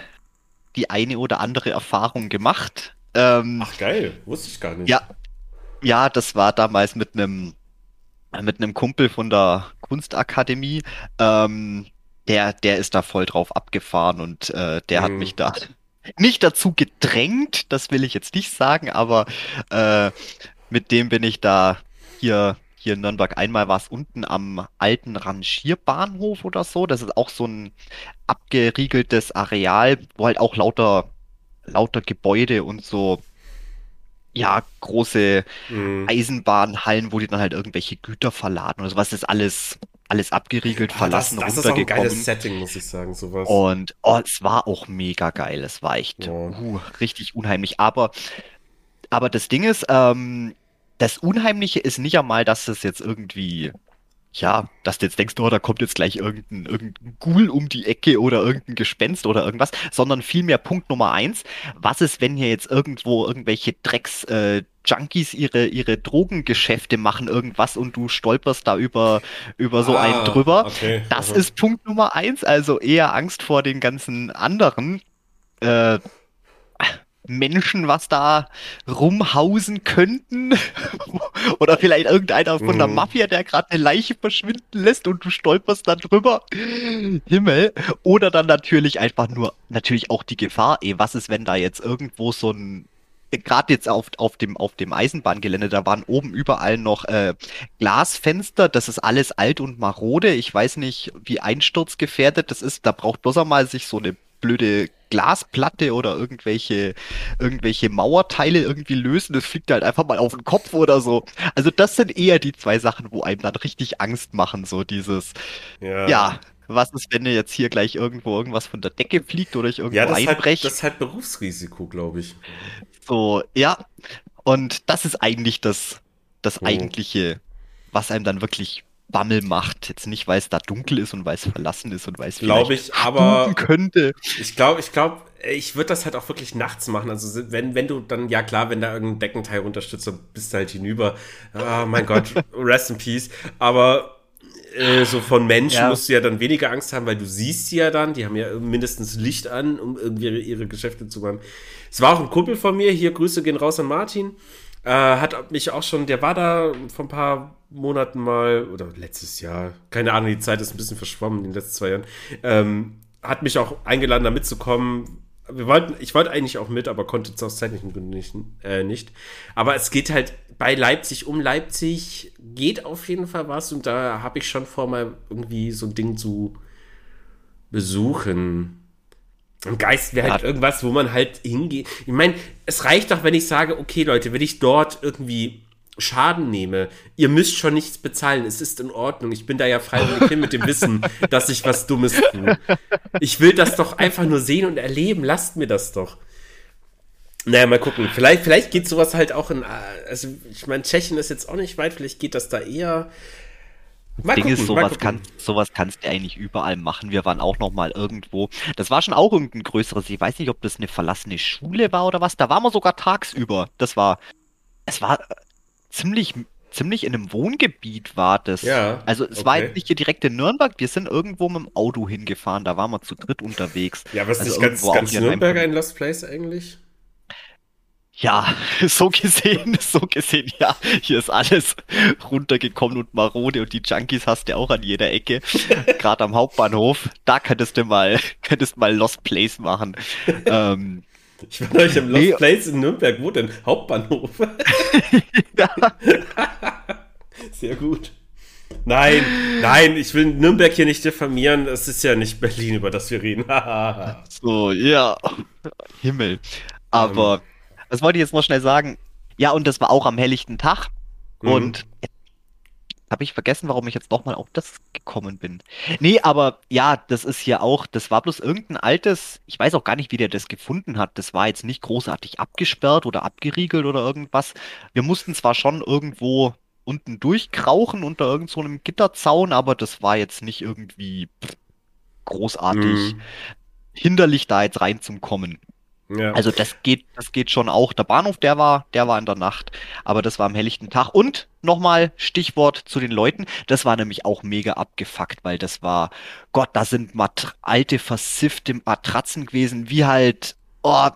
die eine oder andere Erfahrung gemacht. Ähm, Ach geil, wusste ich gar nicht. Ja, ja, das war damals mit einem mit einem Kumpel von der Kunstakademie. Ähm, der, der ist da voll drauf abgefahren und äh, der mhm. hat mich da nicht dazu gedrängt, das will ich jetzt nicht sagen, aber äh, mit dem bin ich da hier, hier in Nürnberg einmal war es unten am alten Rangierbahnhof oder so. Das ist auch so ein abgeriegeltes Areal, wo halt auch lauter, lauter Gebäude und so ja, große mhm. Eisenbahnhallen, wo die dann halt irgendwelche Güter verladen oder sowas. Das ist alles, alles abgeriegelt, ja, verlassen, das, das ist auch ein geiles Setting, muss ich sagen, sowas. Und oh, es war auch mega geil. Es war echt ja. uh, richtig unheimlich. Aber, aber das Ding ist, ähm, das Unheimliche ist nicht einmal, dass es jetzt irgendwie ja, dass du jetzt denkst, oh, da kommt jetzt gleich irgendein, irgendein Ghoul um die Ecke oder irgendein Gespenst oder irgendwas, sondern vielmehr Punkt Nummer eins, was ist, wenn hier jetzt irgendwo irgendwelche Drecks äh, Junkies ihre, ihre Drogengeschäfte machen irgendwas und du stolperst da über, über so ah, einen drüber. Okay. Das Aha. ist Punkt Nummer eins, also eher Angst vor den ganzen anderen. Äh, Menschen, was da rumhausen könnten. Oder vielleicht irgendeiner von der mhm. Mafia, der gerade eine Leiche verschwinden lässt und du stolperst da drüber. Himmel. Oder dann natürlich einfach nur, natürlich auch die Gefahr, ey, was ist, wenn da jetzt irgendwo so ein gerade jetzt auf, auf, dem, auf dem Eisenbahngelände, da waren oben überall noch äh, Glasfenster. Das ist alles alt und marode. Ich weiß nicht, wie einsturzgefährdet das ist. Da braucht bloß einmal sich so eine blöde Glasplatte oder irgendwelche, irgendwelche Mauerteile irgendwie lösen, das fliegt halt einfach mal auf den Kopf oder so. Also das sind eher die zwei Sachen, wo einem dann richtig Angst machen, so dieses, ja, ja was ist, wenn ihr jetzt hier gleich irgendwo irgendwas von der Decke fliegt oder ich irgendwo ja, das einbreche? Halt, das ist halt Berufsrisiko, glaube ich. So, ja. Und das ist eigentlich das, das oh. eigentliche, was einem dann wirklich Bammel macht. Jetzt nicht, weil es da dunkel ist und weil es verlassen ist und weil es glaube ich, aber könnte. Ich glaube, ich glaube, ich würde das halt auch wirklich nachts machen. Also wenn, wenn du dann, ja klar, wenn da irgendein Deckenteil runterstützt, dann bist du halt hinüber. Oh mein Gott, rest in peace. Aber äh, so von Menschen ja. musst du ja dann weniger Angst haben, weil du siehst sie ja dann, die haben ja mindestens Licht an, um irgendwie ihre Geschäfte zu machen. Es war auch ein Kumpel von mir, hier Grüße gehen raus an Martin. Äh, hat mich auch schon, der war da vor ein paar Monaten mal, oder letztes Jahr, keine Ahnung, die Zeit ist ein bisschen verschwommen in den letzten zwei Jahren, ähm, hat mich auch eingeladen, da mitzukommen. Wir wollten, ich wollte eigentlich auch mit, aber konnte es aus zeitlichen Gründen nicht, äh, nicht. Aber es geht halt bei Leipzig um Leipzig, geht auf jeden Fall was und da habe ich schon vor, mal irgendwie so ein Ding zu besuchen. Ein Geist wäre halt ja. irgendwas, wo man halt hingeht. Ich meine, es reicht doch, wenn ich sage, okay, Leute, wenn ich dort irgendwie Schaden nehme, ihr müsst schon nichts bezahlen, es ist in Ordnung. Ich bin da ja freiwillig hin mit dem Wissen, dass ich was Dummes tue. Ich will das doch einfach nur sehen und erleben. Lasst mir das doch. Naja, mal gucken. Vielleicht, vielleicht geht sowas halt auch in. Also, ich meine, Tschechien ist jetzt auch nicht weit, vielleicht geht das da eher. Mal Ding gucken, ist, sowas, kann, sowas kannst du eigentlich überall machen. Wir waren auch noch mal irgendwo. Das war schon auch irgendein größeres. Ich weiß nicht, ob das eine verlassene Schule war oder was. Da waren wir sogar tagsüber. Das war. Es war ziemlich ziemlich in einem Wohngebiet war das. Ja. Also es okay. war jetzt nicht hier direkt in Nürnberg, wir sind irgendwo mit dem Auto hingefahren, da waren wir zu dritt unterwegs. Ja, was also ist ganz, ganz Nürnberg ein Lost Place eigentlich? Ja, so gesehen, so gesehen, ja. Hier ist alles runtergekommen und marode und die Junkies hast du auch an jeder Ecke. Gerade am Hauptbahnhof. Da könntest du mal, könntest mal Lost Place machen. ähm, ich war euch im Lost nee. Place in Nürnberg. Wo denn? Hauptbahnhof. ja. Sehr gut. Nein, nein, ich will Nürnberg hier nicht diffamieren. Es ist ja nicht Berlin, über das wir reden. so, ja. Himmel. Aber ähm. Was wollte ich jetzt noch schnell sagen? Ja, und das war auch am helllichten Tag. Mhm. Und habe ich vergessen, warum ich jetzt nochmal auf das gekommen bin. Nee, aber ja, das ist hier auch, das war bloß irgendein altes, ich weiß auch gar nicht, wie der das gefunden hat. Das war jetzt nicht großartig abgesperrt oder abgeriegelt oder irgendwas. Wir mussten zwar schon irgendwo unten durchkrauchen unter irgendeinem so Gitterzaun, aber das war jetzt nicht irgendwie großartig mhm. hinderlich, da jetzt reinzukommen. Ja. Also das geht, das geht schon auch. Der Bahnhof, der war, der war in der Nacht, aber das war am helllichten Tag. Und nochmal Stichwort zu den Leuten, das war nämlich auch mega abgefuckt, weil das war, Gott, da sind Mat alte versiffte Matratzen gewesen, wie halt, oh,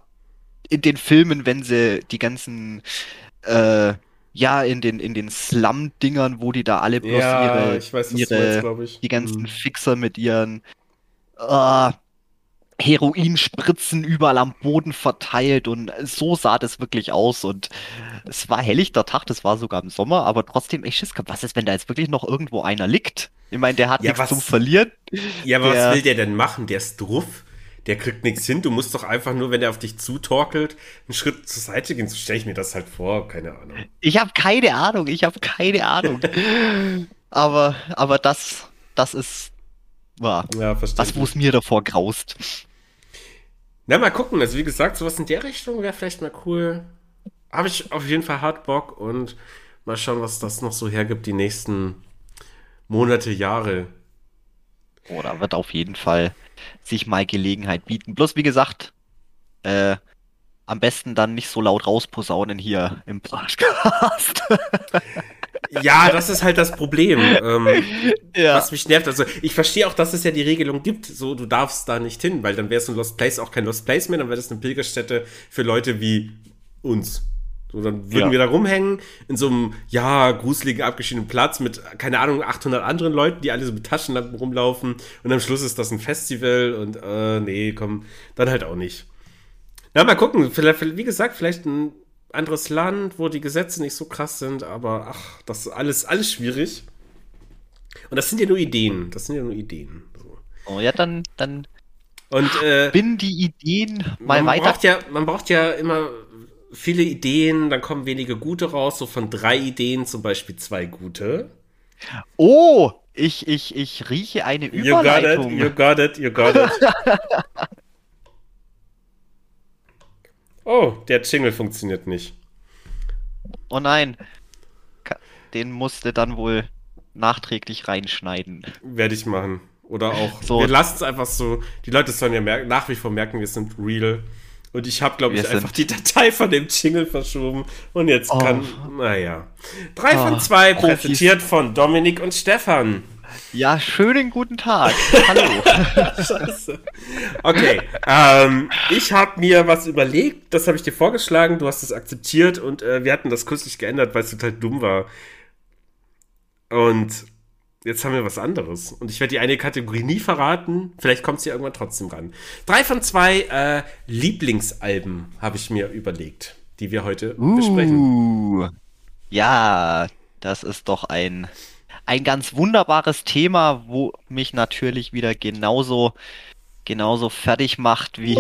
in den Filmen, wenn sie die ganzen, äh, ja, in den, in den Slum-Dingern, wo die da alle bloß ja, ihre, weiß, ihre meinst, die ganzen hm. Fixer mit ihren, uh, Heroinspritzen überall am Boden verteilt und so sah das wirklich aus und es war helllichter Tag, das war sogar im Sommer, aber trotzdem echt Schiss gehabt. Was ist, wenn da jetzt wirklich noch irgendwo einer liegt? Ich meine, der hat ja, nichts was, zum Verlieren. Ja, aber der, was will der denn machen? Der ist druff. Der kriegt nichts hin. Du musst doch einfach nur, wenn er auf dich zutorkelt, einen Schritt zur Seite gehen. So stelle ich mir das halt vor. Keine Ahnung. Ich habe keine Ahnung. Ich habe keine Ahnung. aber, aber das, das ist wahr. Ja, das, wo es mir davor graust. Na, mal gucken. Also, wie gesagt, sowas in der Richtung wäre vielleicht mal cool. Habe ich auf jeden Fall hart Bock und mal schauen, was das noch so hergibt die nächsten Monate, Jahre. Oh, da wird auf jeden Fall sich mal Gelegenheit bieten. Bloß, wie gesagt, äh, am besten dann nicht so laut rausposaunen hier im Podcast. Ja, das ist halt das Problem, ähm, ja. was mich nervt. Also ich verstehe auch, dass es ja die Regelung gibt, so du darfst da nicht hin, weil dann wäre es ein Lost Place auch kein Lost Place mehr, dann wäre das eine Pilgerstätte für Leute wie uns. So, dann würden ja. wir da rumhängen in so einem, ja, gruseligen, abgeschiedenen Platz mit, keine Ahnung, 800 anderen Leuten, die alle so mit Taschenlampen rumlaufen und am Schluss ist das ein Festival und, äh, nee, komm, dann halt auch nicht. Na, mal gucken, vielleicht, wie gesagt, vielleicht ein anderes Land, wo die Gesetze nicht so krass sind, aber ach, das ist alles, alles schwierig. Und das sind ja nur Ideen. Das sind ja nur Ideen. So. Oh ja, dann, dann und, äh, bin die Ideen mal man weiter. Braucht ja, man braucht ja immer viele Ideen, dann kommen wenige gute raus. So von drei Ideen zum Beispiel zwei gute. Oh, ich, ich, ich rieche eine Überleitung. You got it, you got it, you got it. Oh, der Jingle funktioniert nicht. Oh nein. Den musste dann wohl nachträglich reinschneiden. Werde ich machen. Oder auch. So. Wir lassen es einfach so. Die Leute sollen ja merken, nach wie vor merken, wir sind real. Und ich habe, glaube ich, einfach die Datei von dem Jingle verschoben. Und jetzt oh. kann. Naja. Drei oh, von zwei, Profis. präsentiert von Dominik und Stefan. Ja, schönen guten Tag. Hallo. Scheiße. Okay, ähm, ich habe mir was überlegt, das habe ich dir vorgeschlagen, du hast es akzeptiert und äh, wir hatten das kürzlich geändert, weil es total dumm war. Und jetzt haben wir was anderes. Und ich werde die eine Kategorie nie verraten. Vielleicht kommt sie irgendwann trotzdem ran. Drei von zwei äh, Lieblingsalben habe ich mir überlegt, die wir heute uh, besprechen. Ja, das ist doch ein ein ganz wunderbares Thema, wo mich natürlich wieder genauso genauso fertig macht wie,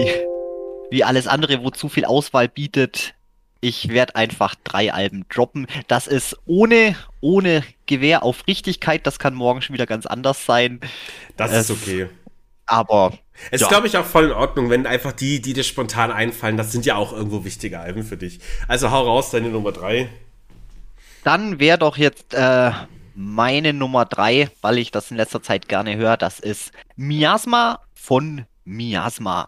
wie alles andere, wo zu viel Auswahl bietet. Ich werde einfach drei Alben droppen. Das ist ohne, ohne Gewehr auf Richtigkeit. Das kann morgen schon wieder ganz anders sein. Das es, ist okay. Aber. Es ja. ist, glaube ich, auch voll in Ordnung, wenn einfach die, die dir spontan einfallen, das sind ja auch irgendwo wichtige Alben für dich. Also hau raus, deine Nummer drei. Dann wäre doch jetzt äh, meine Nummer drei, weil ich das in letzter Zeit gerne höre. Das ist Miasma von Miasma.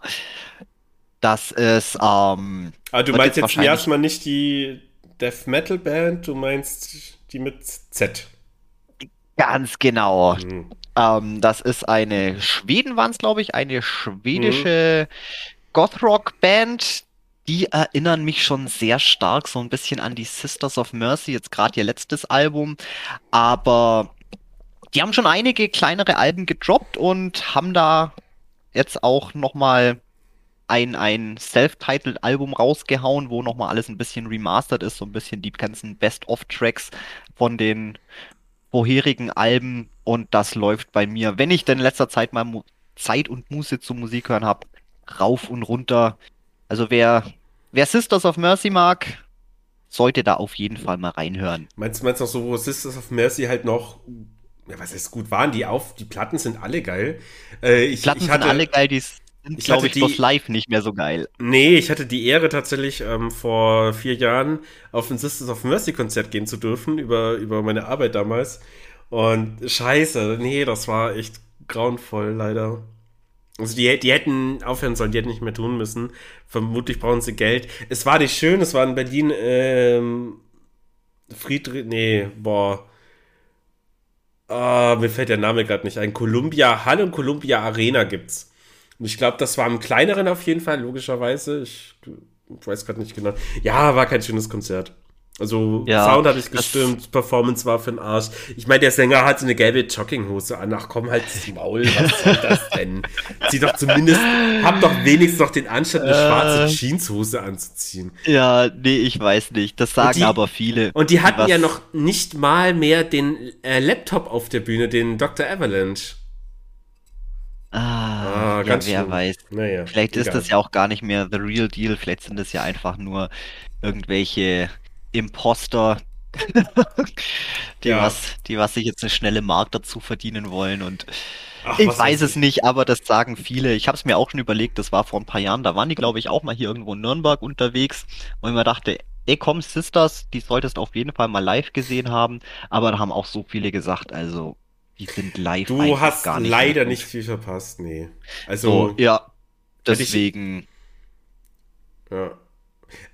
Das ist. Ähm, ah, du meinst jetzt, Miasma nicht die Death Metal Band, du meinst die mit Z. Ganz genau. Mhm. Ähm, das ist eine Schweden waren es, glaube ich, eine schwedische mhm. Goth-Rock-Band. Die erinnern mich schon sehr stark so ein bisschen an die Sisters of Mercy, jetzt gerade ihr letztes Album. Aber die haben schon einige kleinere Alben gedroppt und haben da jetzt auch nochmal ein, ein Self-Titled Album rausgehauen, wo nochmal alles ein bisschen remastered ist, so ein bisschen die ganzen Best-of-Tracks von den vorherigen Alben und das läuft bei mir, wenn ich denn in letzter Zeit mal Mu Zeit und Muße zum Musik hören habe, rauf und runter. Also wer, wer Sisters of Mercy mag, sollte da auf jeden Fall mal reinhören. Meinst du, meinst du auch so, wo Sisters of Mercy halt noch ja, was ist gut waren die auf? Die Platten sind alle geil. Äh, ich, Platten ich hatte, sind alle geil, die sind, glaube ich, bloß live nicht mehr so geil. Nee, ich hatte die Ehre tatsächlich ähm, vor vier Jahren auf ein Sisters of Mercy Konzert gehen zu dürfen, über, über meine Arbeit damals. Und scheiße, nee, das war echt grauenvoll, leider. Also die, die hätten aufhören sollen, die hätten nicht mehr tun müssen. Vermutlich brauchen sie Geld. Es war nicht schön, es war in Berlin, ähm, Friedrich, nee, boah. Ah, mir fällt der Name gerade nicht ein. Columbia, Hall und Columbia Arena gibt's. Und ich glaube, das war im kleineren auf jeden Fall, logischerweise. Ich, ich weiß gerade nicht genau. Ja, war kein schönes Konzert. Also ja, Sound hat nicht gestimmt, Performance war für den Arsch. Ich meine, der Sänger hatte eine gelbe Jogginghose an. Ach komm, halt das Maul, was soll das denn? Zieh doch zumindest, hab doch wenigstens noch den Anstand, eine äh, schwarze Jeanshose anzuziehen. Ja, nee, ich weiß nicht. Das sagen die, aber viele. Und die hatten ja noch nicht mal mehr den äh, Laptop auf der Bühne, den Dr. Avalanche. Ah, ah ja, wer schlimm. weiß. Naja, vielleicht egal. ist das ja auch gar nicht mehr the real deal. Vielleicht sind das ja einfach nur irgendwelche Imposter, die, ja. was, die was sich jetzt eine schnelle Mark dazu verdienen wollen und Ach, ich weiß es nicht, aber das sagen viele. Ich habe es mir auch schon überlegt, das war vor ein paar Jahren, da waren die, glaube ich, auch mal hier irgendwo in Nürnberg unterwegs, wo ich mir dachte, ey komm, Sisters, die solltest auf jeden Fall mal live gesehen haben, aber da haben auch so viele gesagt, also die sind live. Du hast gar nicht leider nicht viel verpasst, nee. Also so, ja, deswegen. Ja.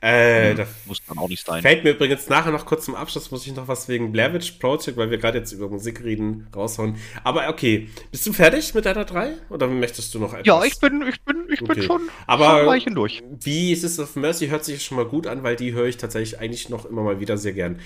Äh, hm, muss dann auch nicht sein. Fällt mir übrigens nachher noch kurz zum Abschluss, muss ich noch was wegen Blair Witch Project, weil wir gerade jetzt über Musik reden, raushauen. Aber okay, bist du fertig mit deiner 3? Oder möchtest du noch etwas? Ja, ich bin, ich bin, ich okay. bin schon, Aber schon durch. Wie ist es auf Mercy hört sich schon mal gut an, weil die höre ich tatsächlich eigentlich noch immer mal wieder sehr gern.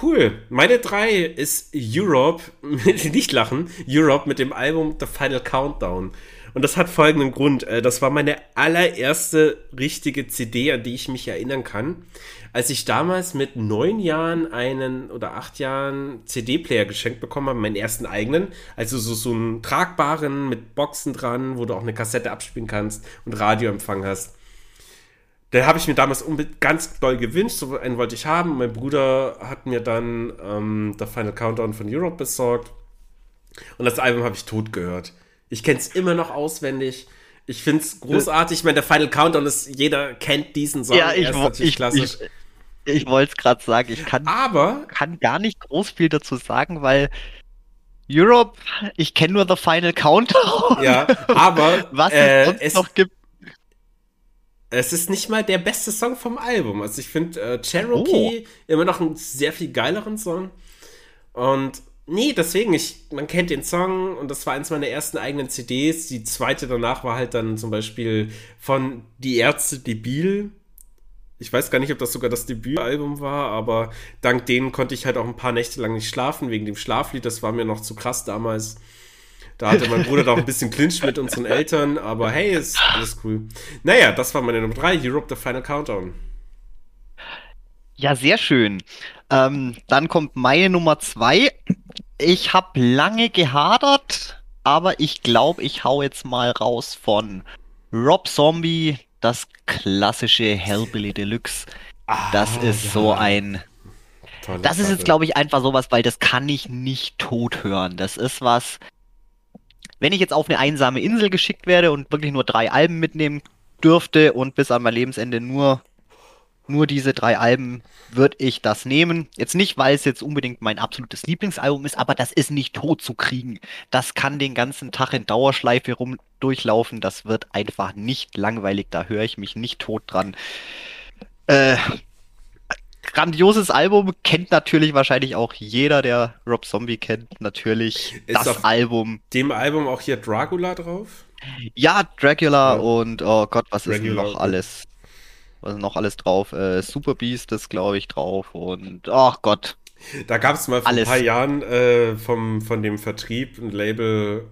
Cool. Meine 3 ist Europe, nicht lachen, Europe mit dem Album The Final Countdown. Und das hat folgenden Grund. Äh, das war meine allererste richtige CD, an die ich mich erinnern kann. Als ich damals mit neun Jahren einen oder acht Jahren CD-Player geschenkt bekommen habe, meinen ersten eigenen. Also so, so einen tragbaren mit Boxen dran, wo du auch eine Kassette abspielen kannst und Radioempfang hast. Den habe ich mir damals ganz doll gewünscht, so einen wollte ich haben. Mein Bruder hat mir dann ähm, The Final Countdown von Europe besorgt. Und das Album habe ich tot gehört. Ich kenne es immer noch auswendig. Ich finde es großartig. Ich meine, der Final Countdown ist, jeder kennt diesen Song. Ja, ich, ich, ich, ich wollte es gerade sagen. Ich kann, aber, kann gar nicht groß viel dazu sagen, weil Europe, ich kenne nur The Final Countdown. Ja, aber was äh, es sonst es, noch gibt. Es ist nicht mal der beste Song vom Album. Also ich finde äh, Cherokee oh. immer noch einen sehr viel geileren Song. Und Nee, deswegen, ich, man kennt den Song und das war eins meiner ersten eigenen CDs. Die zweite danach war halt dann zum Beispiel von Die Ärzte Debil. Ich weiß gar nicht, ob das sogar das Debütalbum war, aber dank denen konnte ich halt auch ein paar Nächte lang nicht schlafen, wegen dem Schlaflied. Das war mir noch zu krass damals. Da hatte mein Bruder da auch ein bisschen Clinch mit unseren Eltern, aber hey, ist alles cool. Naja, das war meine Nummer 3, Europe The Final Countdown. Ja, sehr schön. Ähm, dann kommt meine Nummer 2 ich habe lange gehadert, aber ich glaube, ich hau jetzt mal raus von Rob Zombie, das klassische Hellbilly Deluxe. Ah, das ist ja. so ein. Tolle das ist jetzt, glaube ich, einfach sowas, weil das kann ich nicht tot hören. Das ist was. Wenn ich jetzt auf eine einsame Insel geschickt werde und wirklich nur drei Alben mitnehmen dürfte und bis an mein Lebensende nur nur diese drei Alben würde ich das nehmen. Jetzt nicht, weil es jetzt unbedingt mein absolutes Lieblingsalbum ist, aber das ist nicht tot zu kriegen. Das kann den ganzen Tag in Dauerschleife rum durchlaufen. Das wird einfach nicht langweilig. Da höre ich mich nicht tot dran. Äh, grandioses Album kennt natürlich wahrscheinlich auch jeder, der Rob Zombie kennt. Natürlich ist das Album. Dem Album auch hier Dracula drauf? Ja, Dracula ja. und oh Gott, was Dracula, ist noch alles? Was noch alles drauf? Äh, Super Beast ist, glaube ich, drauf und ach Gott. Da gab es mal vor alles. ein paar Jahren äh, vom, von dem Vertrieb ein Label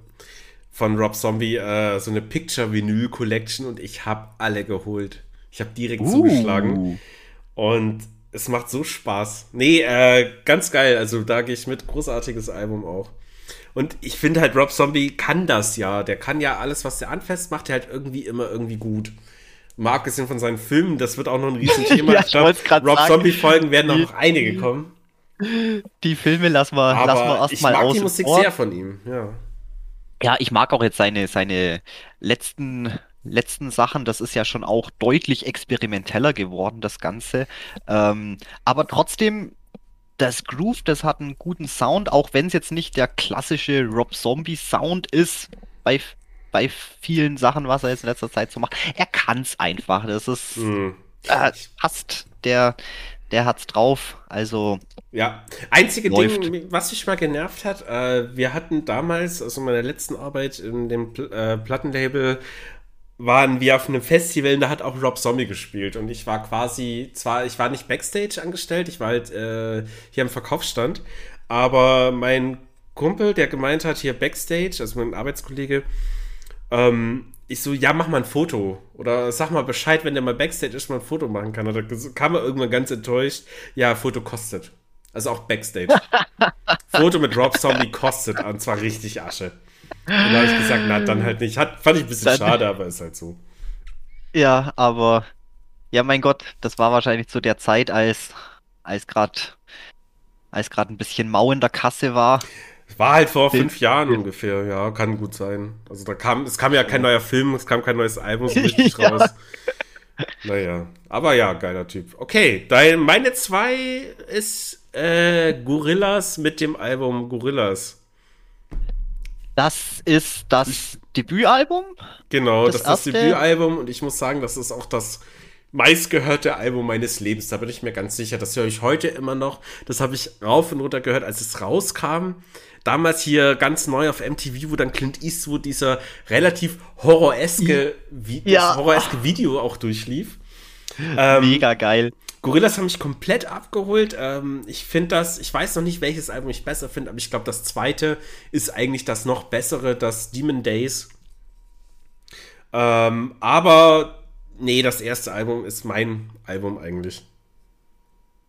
von Rob Zombie, äh, so eine Picture Vinyl Collection und ich habe alle geholt. Ich habe direkt uh. zugeschlagen und es macht so Spaß. Nee, äh, ganz geil. Also da gehe ich mit. Großartiges Album auch. Und ich finde halt, Rob Zombie kann das ja. Der kann ja alles, was der anfasst, macht er halt irgendwie immer irgendwie gut mal abgesehen von seinen Filmen, das wird auch noch ein Riesenthema. ja, ich glaube, Rob Zombie-Folgen werden noch einige kommen. Die Filme lassen wir, Aber lassen wir erstmal aus. Ich mag die Musik vor. sehr von ihm, ja. Ja, ich mag auch jetzt seine, seine letzten, letzten Sachen. Das ist ja schon auch deutlich experimenteller geworden, das Ganze. Ähm, aber trotzdem, das Groove, das hat einen guten Sound, auch wenn es jetzt nicht der klassische Rob Zombie Sound ist. Bei bei vielen Sachen, was er jetzt in letzter Zeit so macht. Er kann es einfach. Das ist mhm. äh, passt. Der, der hat's drauf. Also. Ja, einzige läuft. Ding, was mich mal genervt hat, äh, wir hatten damals, also in meiner letzten Arbeit in dem Pl äh, Plattenlabel, waren wir auf einem Festival und da hat auch Rob Zombie gespielt und ich war quasi, zwar, ich war nicht Backstage angestellt, ich war halt äh, hier am Verkaufsstand, aber mein Kumpel, der gemeint hat, hier Backstage, also mein Arbeitskollege, ähm, ich so, ja, mach mal ein Foto. Oder sag mal Bescheid, wenn der mal Backstage ist, mal ein Foto machen kann. Oder kam er irgendwann ganz enttäuscht, ja, Foto kostet. Also auch Backstage. Foto mit Rob Zombie kostet und zwar richtig Asche. Und da habe ich gesagt, na, dann halt nicht. Hat, fand ich ein bisschen dann, schade, aber ist halt so. Ja, aber ja, mein Gott, das war wahrscheinlich zu der Zeit, als als gerade als gerade ein bisschen Mau in der Kasse war. War halt vor fünf Jahren ungefähr, ja, kann gut sein. Also da kam, es kam ja kein neuer Film, es kam kein neues Album so richtig ja. raus. Naja, aber ja, geiler Typ. Okay, dein, meine zwei ist äh, Gorillas mit dem Album Gorillas. Das ist das Debütalbum? Genau, das, das ist das Debütalbum und ich muss sagen, das ist auch das meistgehörte Album meines Lebens. Da bin ich mir ganz sicher. Das höre ich heute immer noch. Das habe ich rauf und runter gehört, als es rauskam damals hier ganz neu auf MTV, wo dann Clint Eastwood dieser relativ horroreske, Vi ja. horroreske Video auch durchlief. Ähm, Mega geil. Gorillas haben mich komplett abgeholt. Ähm, ich finde das, ich weiß noch nicht, welches Album ich besser finde, aber ich glaube, das zweite ist eigentlich das noch bessere, das Demon Days. Ähm, aber nee, das erste Album ist mein Album eigentlich.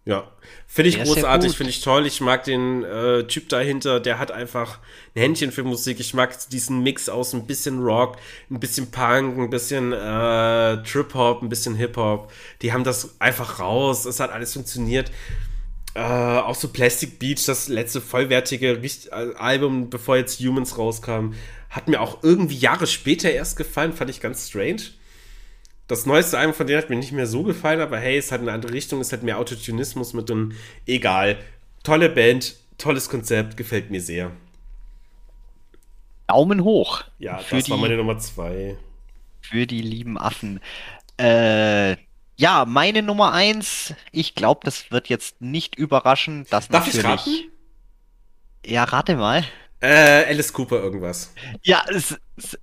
Ja, finde ich der großartig, finde ich toll. Ich mag den äh, Typ dahinter, der hat einfach ein Händchen für Musik. Ich mag diesen Mix aus ein bisschen Rock, ein bisschen Punk, ein bisschen äh, Trip-Hop, ein bisschen Hip-Hop. Die haben das einfach raus. Es hat alles funktioniert. Äh, auch so Plastic Beach, das letzte vollwertige Richt Album, bevor jetzt Humans rauskam, hat mir auch irgendwie Jahre später erst gefallen, fand ich ganz strange. Das neueste Album von denen hat mir nicht mehr so gefallen, aber hey, es hat eine andere Richtung, es hat mehr Autotunismus mit und egal. Tolle Band, tolles Konzept, gefällt mir sehr. Daumen hoch. Ja, das die, war meine Nummer zwei. Für die lieben Affen. Äh, ja, meine Nummer eins, ich glaube, das wird jetzt nicht überraschen, dass Darf natürlich. Ich raten? Ja, rate mal. Äh, Alice Cooper irgendwas. Ja,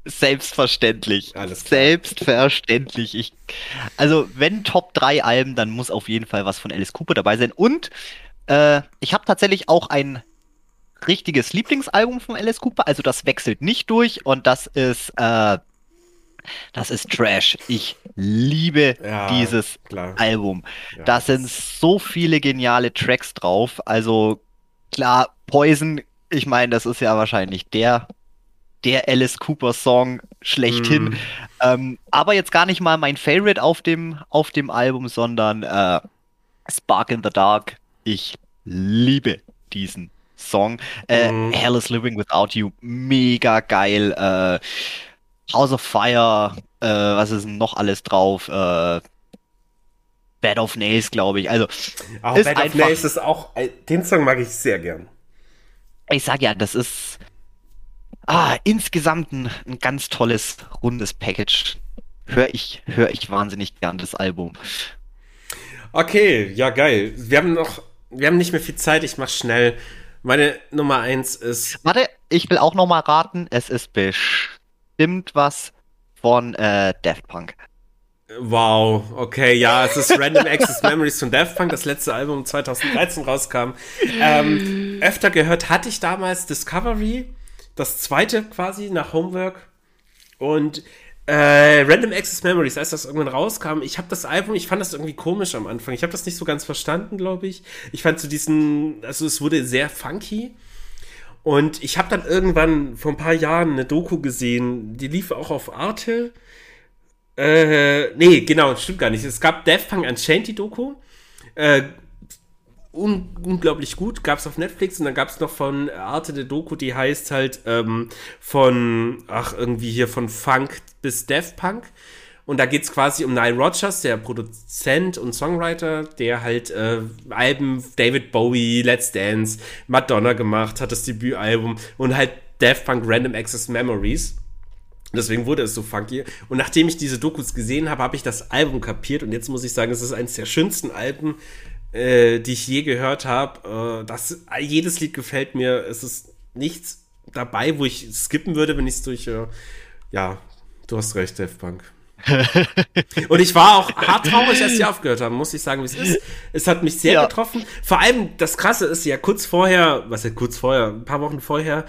selbstverständlich. Alles klar. Selbstverständlich. Ich, also, wenn Top 3 Alben, dann muss auf jeden Fall was von Alice Cooper dabei sein. Und äh, ich habe tatsächlich auch ein richtiges Lieblingsalbum von Alice Cooper. Also, das wechselt nicht durch und das ist, äh, das ist Trash. Ich liebe ja, dieses klar. Album. Ja, da sind so viele geniale Tracks drauf. Also, klar, Poison ich meine, das ist ja wahrscheinlich der der Alice Cooper Song schlechthin. Mm. Ähm, aber jetzt gar nicht mal mein Favorite auf dem, auf dem Album, sondern äh, Spark in the Dark. Ich liebe diesen Song. Äh, mm. Hell is Living Without You, mega geil. Äh, House of Fire, äh, was ist denn noch alles drauf? Äh, Bad of Nails, glaube ich. Also, oh, ist Bad of Nails ist auch, äh, den Song mag ich sehr gern. Ich sag ja, das ist ah, insgesamt ein, ein ganz tolles, rundes Package. Hör ich, hör ich wahnsinnig gern das Album. Okay, ja, geil. Wir haben noch, wir haben nicht mehr viel Zeit, ich mach schnell. Meine Nummer eins ist. Warte, ich will auch noch mal raten. Es ist bestimmt was von äh, Daft Punk. Wow, okay, ja, es ist Random Access Memories von Daft Punk, das letzte Album 2013 rauskam. Ähm, öfter gehört hatte ich damals Discovery, das zweite quasi nach Homework. Und äh, Random Access Memories, als das irgendwann rauskam, ich habe das Album, ich fand das irgendwie komisch am Anfang. Ich habe das nicht so ganz verstanden, glaube ich. Ich fand so diesen, also es wurde sehr funky. Und ich habe dann irgendwann vor ein paar Jahren eine Doku gesehen, die lief auch auf Arte äh, nee, genau, stimmt gar nicht. Es gab Daft Punk Unchained, die Doku. Äh, un unglaublich gut, gab es auf Netflix und dann gab es noch von Arte der Doku, die heißt halt ähm, von, ach, irgendwie hier von Funk bis Daft Punk. Und da geht es quasi um Nile Rogers, der Produzent und Songwriter, der halt äh, Alben David Bowie, Let's Dance, Madonna gemacht hat, das Debütalbum und halt Daft Punk Random Access Memories. Deswegen wurde es so funky. Und nachdem ich diese Dokus gesehen habe, habe ich das Album kapiert. Und jetzt muss ich sagen, es ist eines der schönsten Alben, äh, die ich je gehört habe. Äh, das, jedes Lied gefällt mir. Es ist nichts dabei, wo ich skippen würde, wenn ich es durch. Äh, ja, du hast recht, Def Punk. und ich war auch hart traurig, als sie aufgehört haben, muss ich sagen, wie es ist. Es hat mich sehr ja. getroffen. Vor allem, das Krasse ist ja kurz vorher, was ja kurz vorher, ein paar Wochen vorher,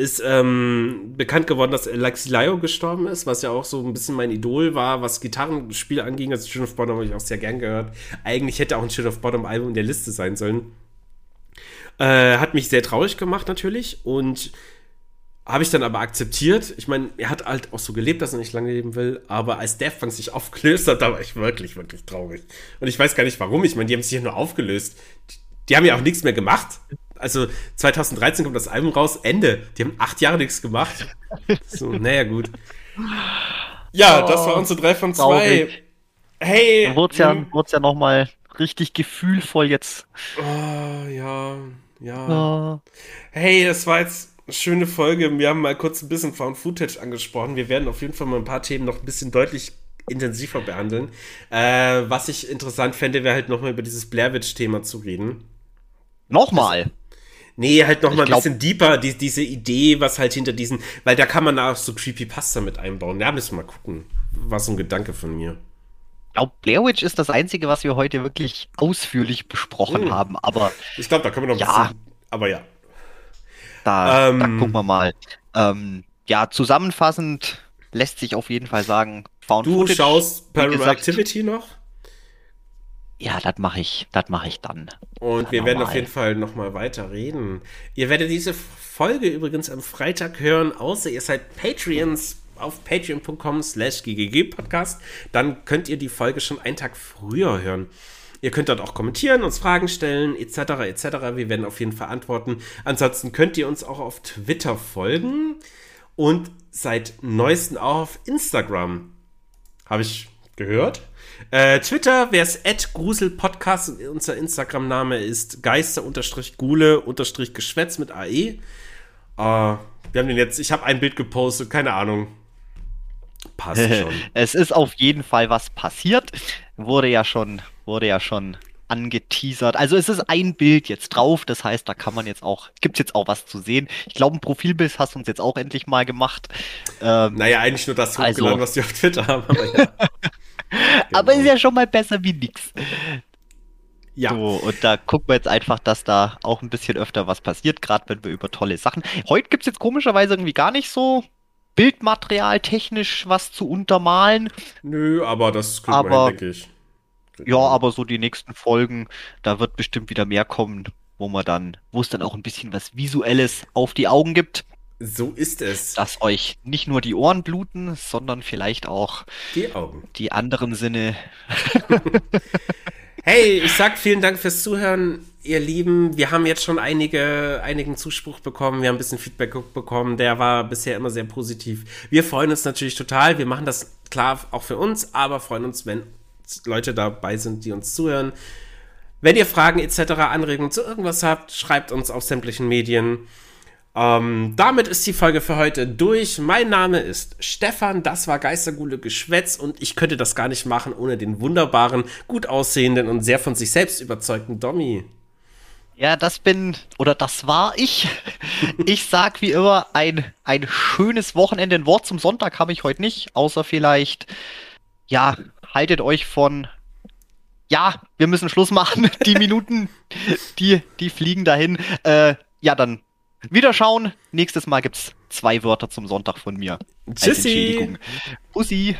ist ähm, bekannt geworden, dass Alexi Lio gestorben ist, was ja auch so ein bisschen mein Idol war, was Gitarrenspiel anging. Also Children of Bottom habe ich auch sehr gern gehört. Eigentlich hätte auch ein Children of Bottom Album in der Liste sein sollen. Äh, hat mich sehr traurig gemacht natürlich und habe ich dann aber akzeptiert. Ich meine, er hat halt auch so gelebt, dass er nicht lange leben will, aber als Daft Punk sich aufgelöst hat, da war ich wirklich, wirklich traurig. Und ich weiß gar nicht warum. Ich meine, die haben sich ja nur aufgelöst. Die, die haben ja auch nichts mehr gemacht also 2013 kommt das Album raus, Ende. Die haben acht Jahre nichts gemacht. So, naja, gut. Ja, oh, das war unsere 3 von 2. Hey. Dann wurde es ja, wurd's ja nochmal richtig gefühlvoll jetzt. Oh, ja, ja. Oh. Hey, das war jetzt eine schöne Folge. Wir haben mal kurz ein bisschen Found Footage angesprochen. Wir werden auf jeden Fall mal ein paar Themen noch ein bisschen deutlich intensiver behandeln. Äh, was ich interessant fände, wäre halt nochmal über dieses Blair Witch-Thema zu reden. Nochmal? Nee, halt noch mal ein bisschen deeper, die, diese Idee, was halt hinter diesen, weil da kann man auch so Creepypasta mit einbauen. Ja, müssen wir mal gucken. War so ein Gedanke von mir. Ich glaube, Blair Witch ist das Einzige, was wir heute wirklich ausführlich besprochen hm. haben, aber. Ich glaube, da können wir noch ja, ein bisschen, aber ja. Da, ähm, da gucken wir mal. Ähm, ja, zusammenfassend lässt sich auf jeden Fall sagen, Found Du Footage, schaust Paranormal Activity noch? Ja, das mache ich, das mache ich dann. Und dann wir werden auf jeden Fall nochmal weiter reden. Ihr werdet diese Folge übrigens am Freitag hören, außer ihr seid Patreons auf patreon.com slash ggg-podcast. Dann könnt ihr die Folge schon einen Tag früher hören. Ihr könnt dort auch kommentieren, uns Fragen stellen, etc. etc. Wir werden auf jeden Fall antworten. Ansonsten könnt ihr uns auch auf Twitter folgen und seit neuestem auch auf Instagram. Habe ich gehört? Äh, Twitter wer es gruselpodcast. Unser Instagram-Name ist geister-gule-geschwätz mit AE. Äh, wir haben den jetzt, ich habe ein Bild gepostet, keine Ahnung. Passt schon. es ist auf jeden Fall was passiert. Wurde ja schon, wurde ja schon angeteasert. Also es ist ein Bild jetzt drauf, das heißt, da kann man jetzt auch, gibt es jetzt auch was zu sehen. Ich glaube, ein Profilbild hast du uns jetzt auch endlich mal gemacht. Ähm, naja, eigentlich nur das also, was wir auf Twitter haben, aber ja. Aber ist ja schon mal besser wie nix. Ja. So, und da gucken wir jetzt einfach, dass da auch ein bisschen öfter was passiert, gerade wenn wir über tolle Sachen. Heute gibt es jetzt komischerweise irgendwie gar nicht so Bildmaterial technisch was zu untermalen. Nö, aber das kriegen aber, wir hin, denke ich. Ja, aber so die nächsten Folgen, da wird bestimmt wieder mehr kommen, wo man dann, wo es dann auch ein bisschen was Visuelles auf die Augen gibt. So ist es. Dass euch nicht nur die Ohren bluten, sondern vielleicht auch die Augen. Die anderen Sinne. hey, ich sag vielen Dank fürs Zuhören, ihr Lieben. Wir haben jetzt schon einige, einigen Zuspruch bekommen. Wir haben ein bisschen Feedback bekommen. Der war bisher immer sehr positiv. Wir freuen uns natürlich total. Wir machen das klar auch für uns, aber freuen uns, wenn Leute dabei sind, die uns zuhören. Wenn ihr Fragen etc., Anregungen zu irgendwas habt, schreibt uns auf sämtlichen Medien. Ähm, damit ist die Folge für heute durch. Mein Name ist Stefan, das war Geistergule Geschwätz und ich könnte das gar nicht machen ohne den wunderbaren, gut aussehenden und sehr von sich selbst überzeugten Domi. Ja, das bin oder das war ich. Ich sag wie immer ein, ein schönes Wochenende. Ein Wort zum Sonntag habe ich heute nicht, außer vielleicht, ja, haltet euch von ja, wir müssen Schluss machen. Die Minuten, die, die fliegen dahin. Äh, ja, dann wieder schauen. Nächstes Mal gibt's zwei Wörter zum Sonntag von mir. Tschüssi. Pussy.